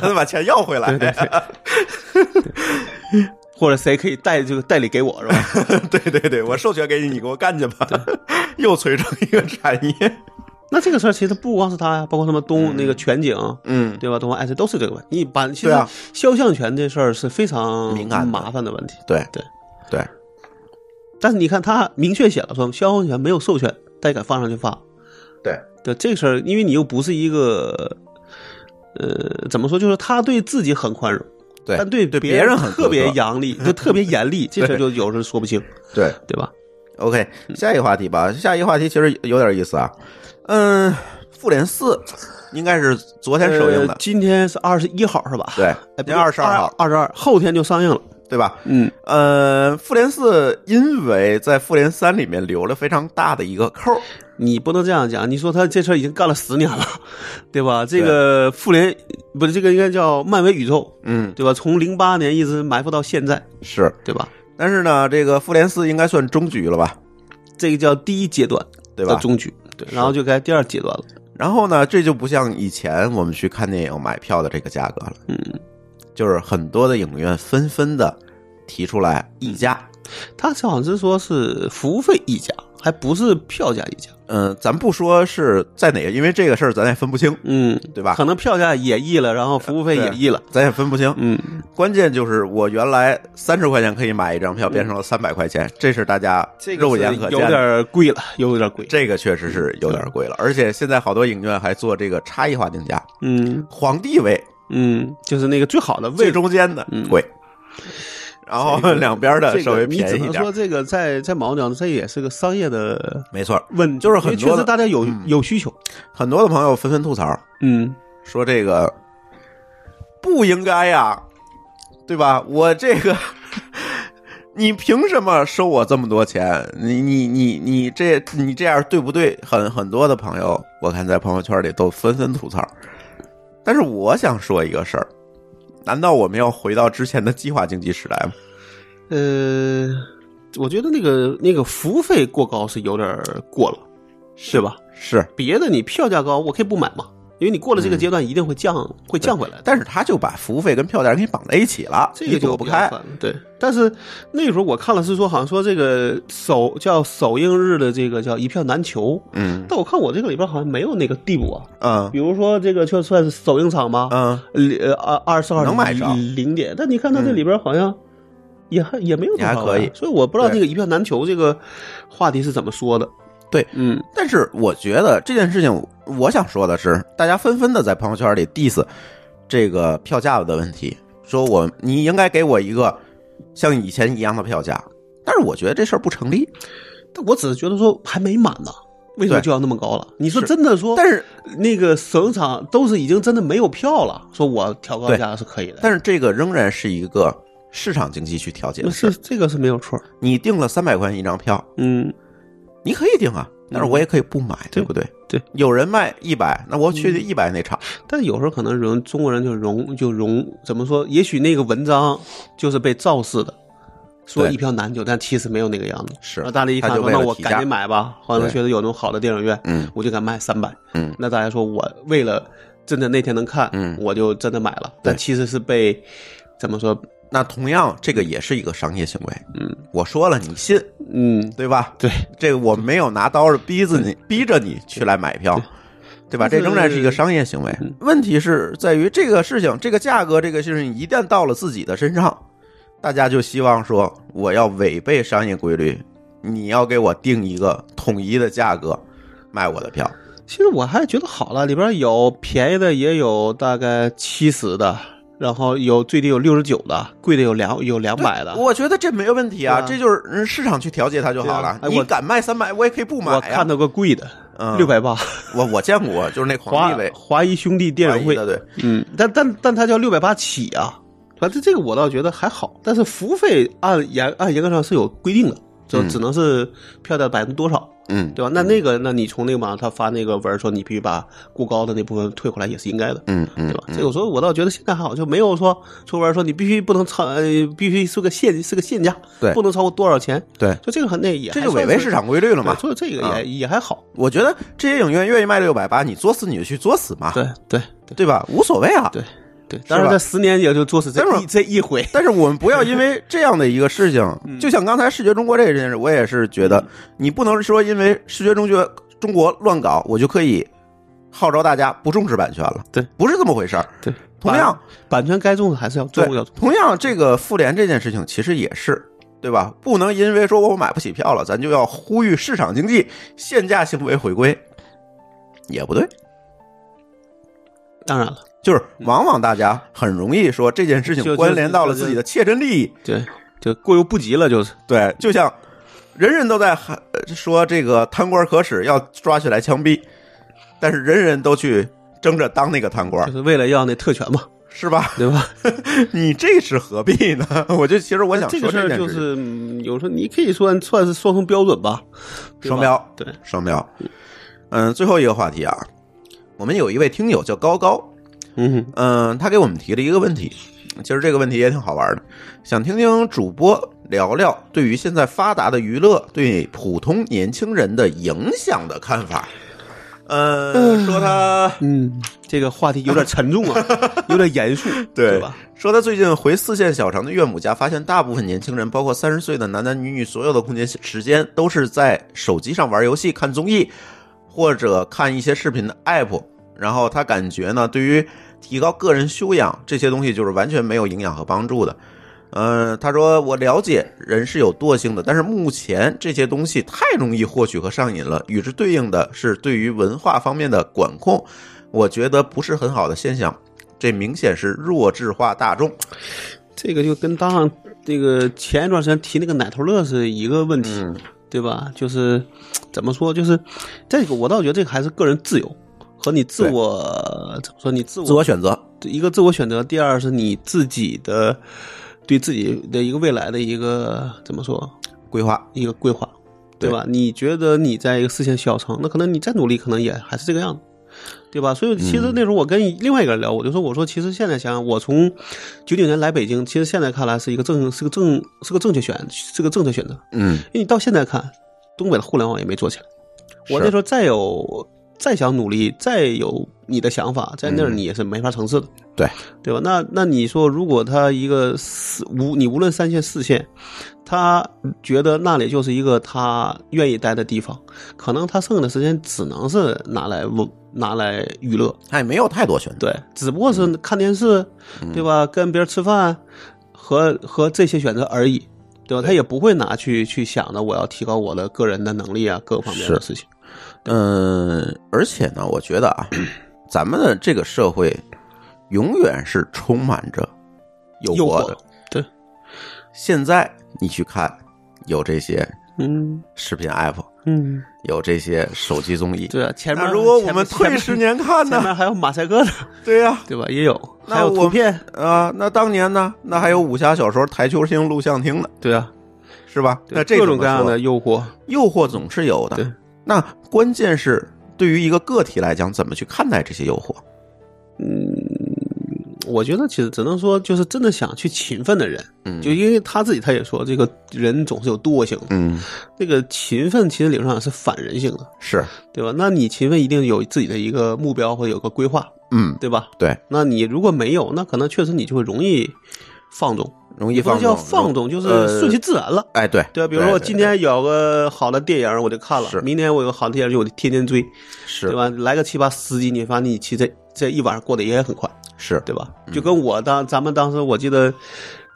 咱 把钱要回来。对对 或者谁可以代这个代理给我是吧？对对对，我授权给你，你给我干去吧。又催生一个产业。那这个事儿其实不光是他呀，包括什么东、那个全景，嗯，对吧？东方爱车都是这个问题。你把其实肖像权这事儿是非常敏感的麻烦的问题。对对对，但是你看他明确写了说肖像权没有授权，大家敢放上去发。对对，这个事儿，因为你又不是一个，呃，怎么说，就是他对自己很宽容，对但对对别别人很特别严厉，就特别严厉，这事儿就有时说不清，对对吧？OK，下一个话题吧。下一个话题其实有点意思啊。嗯，复联四应该是昨天首映的，呃今天是二十一号是吧？对哎，今天22号二十二，后天就上映了。对吧？嗯，呃，复联四因为在复联三里面留了非常大的一个扣，你不能这样讲，你说他这事儿已经干了十年了，对吧？这个复联不是这个应该叫漫威宇宙，嗯，对吧？从零八年一直埋伏到现在，是。对吧？但是呢，这个复联四应该算终局了吧？这个叫第一阶段对吧？的终局，对，然后就该第二阶段了。然后呢，这就不像以前我们去看电影买票的这个价格了，嗯，就是很多的影院纷纷的提出来溢价。他好像是说是服务费溢价，还不是票价溢价。嗯、咱不说是在哪个，因为这个事儿咱也分不清，嗯，对吧可能票价也议了，然后服务费也议了。咱也分不清。嗯，关键就是我原来三十块钱可以买一张票，变成了三百块钱，这是大家肉眼可见有。点贵了，有点贵。这个确实是有点贵了，而且现在好多影院还做这个差异化定价，嗯皇帝位嗯，就是那个最好的最位置。中间的嗯贵，然后 两边的稍微便宜一点能说。这个在在毛娘，这也是个商业的没错，问，就是很多确实大家有嗯有需求。很多的朋友纷纷吐槽嗯，说这个不应该呀，对吧？我这个。你凭什么收我这么多钱？你你你你这你这样对不对？很很多的朋友，我看在朋友圈里都纷纷吐槽。但是我想说一个事儿，难道我们要回到之前的计划经济时代吗？呃，我觉得那个那个服务费过高是有点过了，是吧？是，别的你票价高，我可以不买嘛，因为你过了这个阶段一定会降，会降回来。但是他就把服务费跟票价给你绑在一起了，这个就躲不开。对，但是那个时候我看了是说，好像说这个首叫首映日的这个叫一票难求，嗯但我看我这个里边好像没有那个地步啊。嗯比如说这个就算是首映场吧，嗯，呃二二十号能买着零点，但你看它这里边好像也还也没有多少也还可以所以我不知道对这个一票难求这个话题是怎么说的。对嗯但是我觉得这件事情，我想说的是，大家纷纷的在朋友圈里 diss 这个票价的问题，说我你应该给我一个像以前一样的票价，但是我觉得这事儿不成立。但我只是觉得说还没满呢，为什么就要那么高了？你说真的说，但是那个首映场都是已经真的没有票了，说我调高对价是可以的。但是这个仍然是一个市场经济去调节那的事。是这个是没有错。你定了三百块钱一张票，嗯，你可以定啊，但是我也可以不买，对不对？对，有人卖一百，那我去一百那场。但有时候可能人中国人就容就容怎么说？也许那个文章就是被造势的，说一票难求，但其实没有那个样子。是那大家一看那我赶紧买吧，好像觉得有那种好的电影院，嗯我就敢卖三百。嗯，那大家说我为了真的那天能看，嗯我就真的买了，但其实是被怎么说？那同样这个也是一个商业行为。嗯我说了你信，嗯，对吧？对，这个我没有拿刀逼着你，逼着你去来买票，对吧？这仍然是一个商业行为。问题是在于这个事情，这个价格，这个事情一旦到了自己的身上，大家就希望说，我要违背商业规律，你要给我定一个统一的价格卖我的票。其实我还觉得好了，里边有便宜的，也有大概七十的，然后有最低有六十九的，贵的有两有两百的。我觉得这没有问题啊，啊。这就是嗯市场去调节它就好了。啊。哎我你敢卖三百，我也可以不买呀。我看到个贵的，嗯。六百八，我我见过，就是那皇华谊兄弟电影会。嗯，但但但它叫六百八起啊，反正这个我倒觉得还好，但是服务费按严按严格上是有规定的，就嗯只能是票价百分之多少，嗯，对吧？那那个，那你从那个网上他发那个文儿说你必须把过高的那部分退回来也是应该的，嗯嗯，对吧？这个时候我倒觉得现在还好，就没有说出文儿说你必须不能超，呃，必须是个限是个限价，对不能超过多少钱，对，就这个很那也这就违背市场规律了嘛对。所以这个啊也也还好，我觉得这些影院愿意卖六百八，你作死你就去作死嘛，对对对对吧？无所谓啊。对对，当然这十年也就做死这但是一这一回，但是我们不要因为这样的一个事情，嗯就像刚才视觉中国这件事，我也是觉得，你不能说因为视觉中学中国乱搞，我就可以号召大家不重视版权了。对，不是这么回事儿。对，同样，版权该重的还是要对重要，重。同样这个复联这件事情其实也是，对吧？不能因为说我买不起票了，咱就要呼吁市场经济、限价行为回归，也不对。当然了，就是往往大家很容易说这件事情关联到了自己的切身利益，对，就过犹不及了，就。是对，就像人人都在喊呃说这个贪官可耻，要抓起来枪毙，但是人人都去争着当那个贪官。就，是为了要那特权嘛，是吧？对吧？你这是何必呢？我就其实我想这说个事儿就是嗯有时候你可以说算是双重标准吧。双标，对，双标。嗯，最后一个话题啊，我们有一位听友叫高高，嗯哼，嗯，他给我们提了一个问题，其实这个问题也挺好玩的，想听听主播聊聊对于现在发达的娱乐对普通年轻人的影响的看法。呃，说他嗯，这个话题有点沉重啊，有点严肃，对吧？说他最近回四线小城的岳母家，发现大部分年轻人，包括三十岁的男男女女，所有的空间时间都是在手机上玩游戏、看综艺，或者看一些视频的 app。然后他感觉呢，对于提高个人修养这些东西，就是完全没有营养和帮助的。呃，他说我了解人是有惰性的，但是目前这些东西太容易获取和上瘾了。与之对应的是对于文化方面的管控，我觉得不是很好的现象。这明显是弱智化大众。这个就跟当上这个前一段时间提那个奶头乐是一个问题，嗯对吧？就是怎么说，就是这个我倒觉得这个还是个人自由和你自我怎么说，你自我自我选择，一个自我选择，第二是你自己的对自己的一个未来的一个怎么说规划，一个规划，对对吧？你觉得你在一个四线小城，那可能你再努力，可能也还是这个样子。对吧？所以其实那时候我跟另外一个人聊，我就说，我说其实现在想想，我从九九年来北京，其实现在看来是一个正是个正是个正确选是个正确选择，嗯，因为你到现在看，东北的互联网也没做起来。我那时候再有再想努力，再有你的想法，在那儿嗯你也是没法成事的。对，对吧？那那你说，如果他一个四无，你无论三线四线，他觉得那里就是一个他愿意待的地方，可能他剩下的时间只能是拿来问拿来娱乐，他也没有太多选择。对，只不过是看电视，对吧？跟别人吃饭和和这些选择而已，对吧？他也不会拿去去想着我要提高我的个人的能力啊，各个方面的事情。嗯，而且呢，我觉得啊，咱们的这个社会永远是充满着诱诱惑惑的。对，现在你去看，有这些嗯视频 app，嗯，有这些手机综艺。对啊，前面如果我们退十年看呢？前面还有马赛克的，对呀、对吧？也有，那还有图片，啊，那当年呢？那还有武侠小说、台球星录像厅呢，对啊，是吧？那这各种各样的诱惑，诱惑总是有的。对，那关键是对于一个个体来讲，怎么去看待这些诱惑？嗯我觉得其实只能说，就是真的想去勤奋的人，嗯就因为他自己他也说，这个人总是有惰性的，嗯，这个勤奋其实理论上是反人性的，是，对吧？那你勤奋一定有自己的一个目标或者有个规划，嗯，对吧？对，那你如果没有，那可能确实你就会容易放纵，容易放纵叫放纵，就是呃顺其自然了。哎，对，对？比如说我今天有个好的电影，我就看了；明天我有个好的电影，我就天天追，是对吧？来个七八十集，你发现你其实这这一晚上过得也很快，是，对吧？就跟我当咱们当时我记得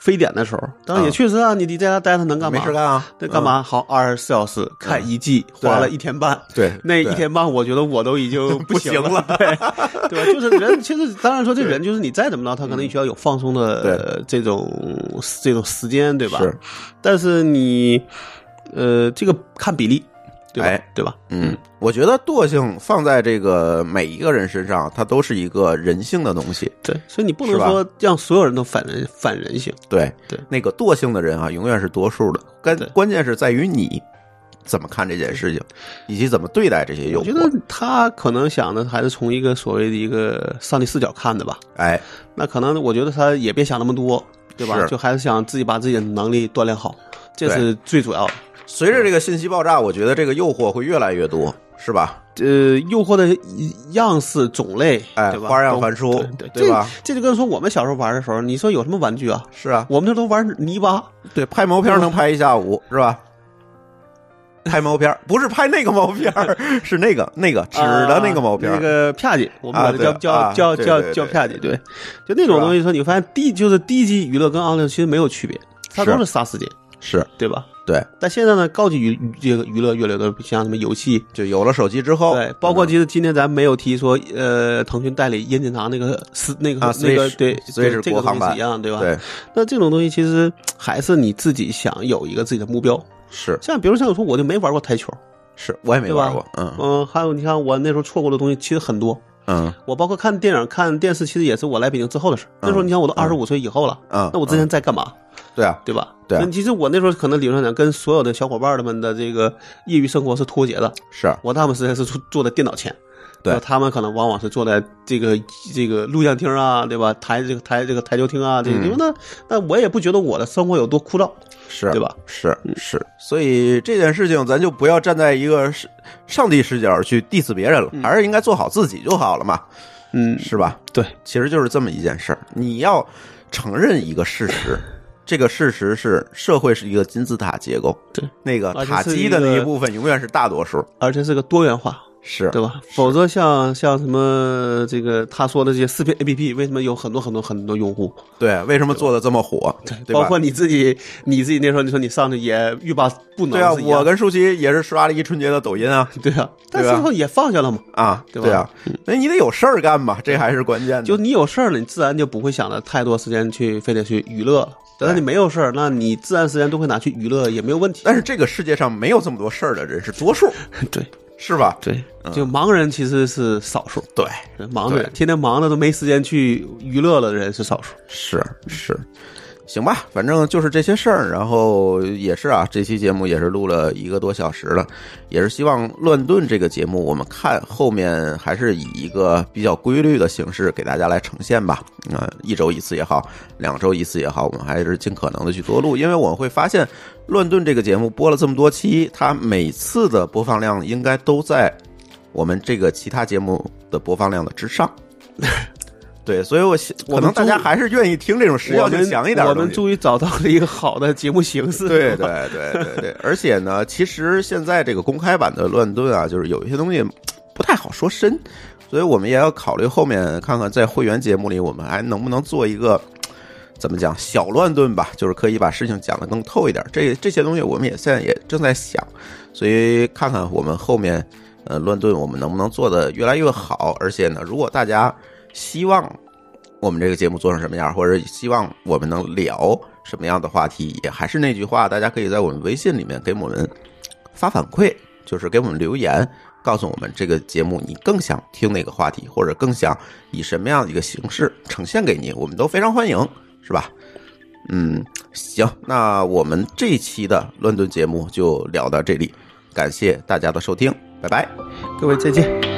非典的时候，当然也啊确实啊，你你在家待着能干嘛？没事干啊？那干嘛？好，二十四小时看一季，花了一天半。对，那一天半，我觉得我都已经不行行了 对对吧？就是人，其实当然说这人就是你再怎么着，他可能需要有放松的呃这种这种时间，对吧？是，但是你呃，这个看比例，对吧？哎对吧？嗯，我觉得惰性放在这个每一个人身上，它都是一个人性的东西。对，所以你不能说让所有人都反人反人性。对对那个惰性的人啊，永远是多数的。关对关键是在于你怎么看这件事情，以及怎么对待这些诱惑我觉。得他可能想的还是从一个所谓的一个上帝视角看的吧。哎，那可能我觉得他也别想那么多，对吧？就还是想自己把自己的能力锻炼好，这是最主要的。随着这个信息爆炸，我觉得这个诱惑会越来越多，是吧？呃，诱惑的样式种类，哎对吧？花样都繁殊对对吧？这这就跟说我们小时候玩的时候，你说有什么玩具啊？是啊，我们这都玩泥巴，对，拍毛片能拍一下午，是吧？拍毛片不是拍那个毛片儿，是那个那个纸的那个毛片那个啪叽，我们啊管它叫叫叫叫对对对叫啪叽，对，就那种是吧东西说，你发现低就是低级娱乐跟奥利其实没有区别，它是都是杀时间。是对吧？对，但现在呢，高级娱娱这个娱乐越来越多，像什么游戏，就有了手机之后，对，包括其实今天咱没有提说，呃，腾讯代理任天堂那个是那个啊那个对 Switch 对是国行版一样，对吧？对，那这种东西其实还是你自己想有一个自己的目标。是像比如像我说，我就没玩过台球，是，我也没玩过，嗯嗯，还有你看我那时候错过的东西其实很多。嗯我包括看电影、看电视，其实也是我来北京之后的事。那时候你想，我都二十五岁以后了，嗯，那我之前在干嘛？对啊，对吧？对啊其实我那时候可能理论上讲，跟所有的小伙伴们的这个业余生活是脱节的。是我大部分时间是坐坐在电脑前，对。那他们可能往往是坐在这个这个录像厅啊，对吧？台这个台这个台球厅啊，这因为那那我也不觉得我的生活有多枯燥，是，对吧？嗯。是。是，所以这件事情咱就不要站在一个上上帝视角去 diss 别人了，还是应该做好自己就好了嘛，嗯，是吧？对，其实就是这么一件事儿，你要承认一个事实。这个事实是，社会是一个金字塔结构，对，那个塔基的那一部分永远是大多数，而且是个多元化，是对吧？否则像像什么这个他说的这些视频 APP，为什么有很多很多很多用户？对，为什么做的这么火？对吧？包括你自己，你自己那时候你说你上去也欲罢不能，对啊，我跟舒淇也是刷了一春节的抖音啊对啊，但最后也放下了嘛。啊，对啊，那你得有事儿干吧，这还是关键的。就你有事儿了，你自然就不会想着太多时间去非得去娱乐了。等到你没有事儿，那你自然时间都会拿去娱乐，也没有问题。但是这个世界上没有这么多事儿的人是多数，对是吧？对，就盲人其实是少数，对，盲人天天忙的都没时间去娱乐的人是少数。是是，行吧，反正就是这些事儿。然后也是啊，这期节目也是录了一个多小时了，也是希望乱炖这个节目，我们看后面还是以一个比较规律的形式给大家来呈现吧。啊、一周一次也好，两周一次也好，我们还是尽可能的去多录，因为我们会发现，乱炖这个节目播了这么多期，它每次的播放量应该都在我们这个其他节目的播放量的之上。对，所以我想可能大家还是愿意听这种实要性强一点。我们终于找到了一个好的节目形式。对对对对对，而且呢，其实现在这个公开版的乱炖啊，就是有一些东西不太好说深，所以我们也要考虑后面看看在会员节目里，我们还能不能做一个怎么讲小乱炖吧，就是可以把事情讲得更透一点。这这些东西我们也现在也正在想，所以看看我们后面呃乱炖我们能不能做得越来越好。而且呢，如果大家希望我们这个节目做成什么样，或者希望我们能聊什么样的话题，也还是那句话，大家可以在我们微信里面给我们发反馈，就是给我们留言，告诉我们这个节目你更想听哪个话题，或者更想以什么样的一个形式呈现给你，我们都非常欢迎，是吧？嗯，行，那我们这一期的乱炖节目就聊到这里，感谢大家的收听，拜拜。各位再见。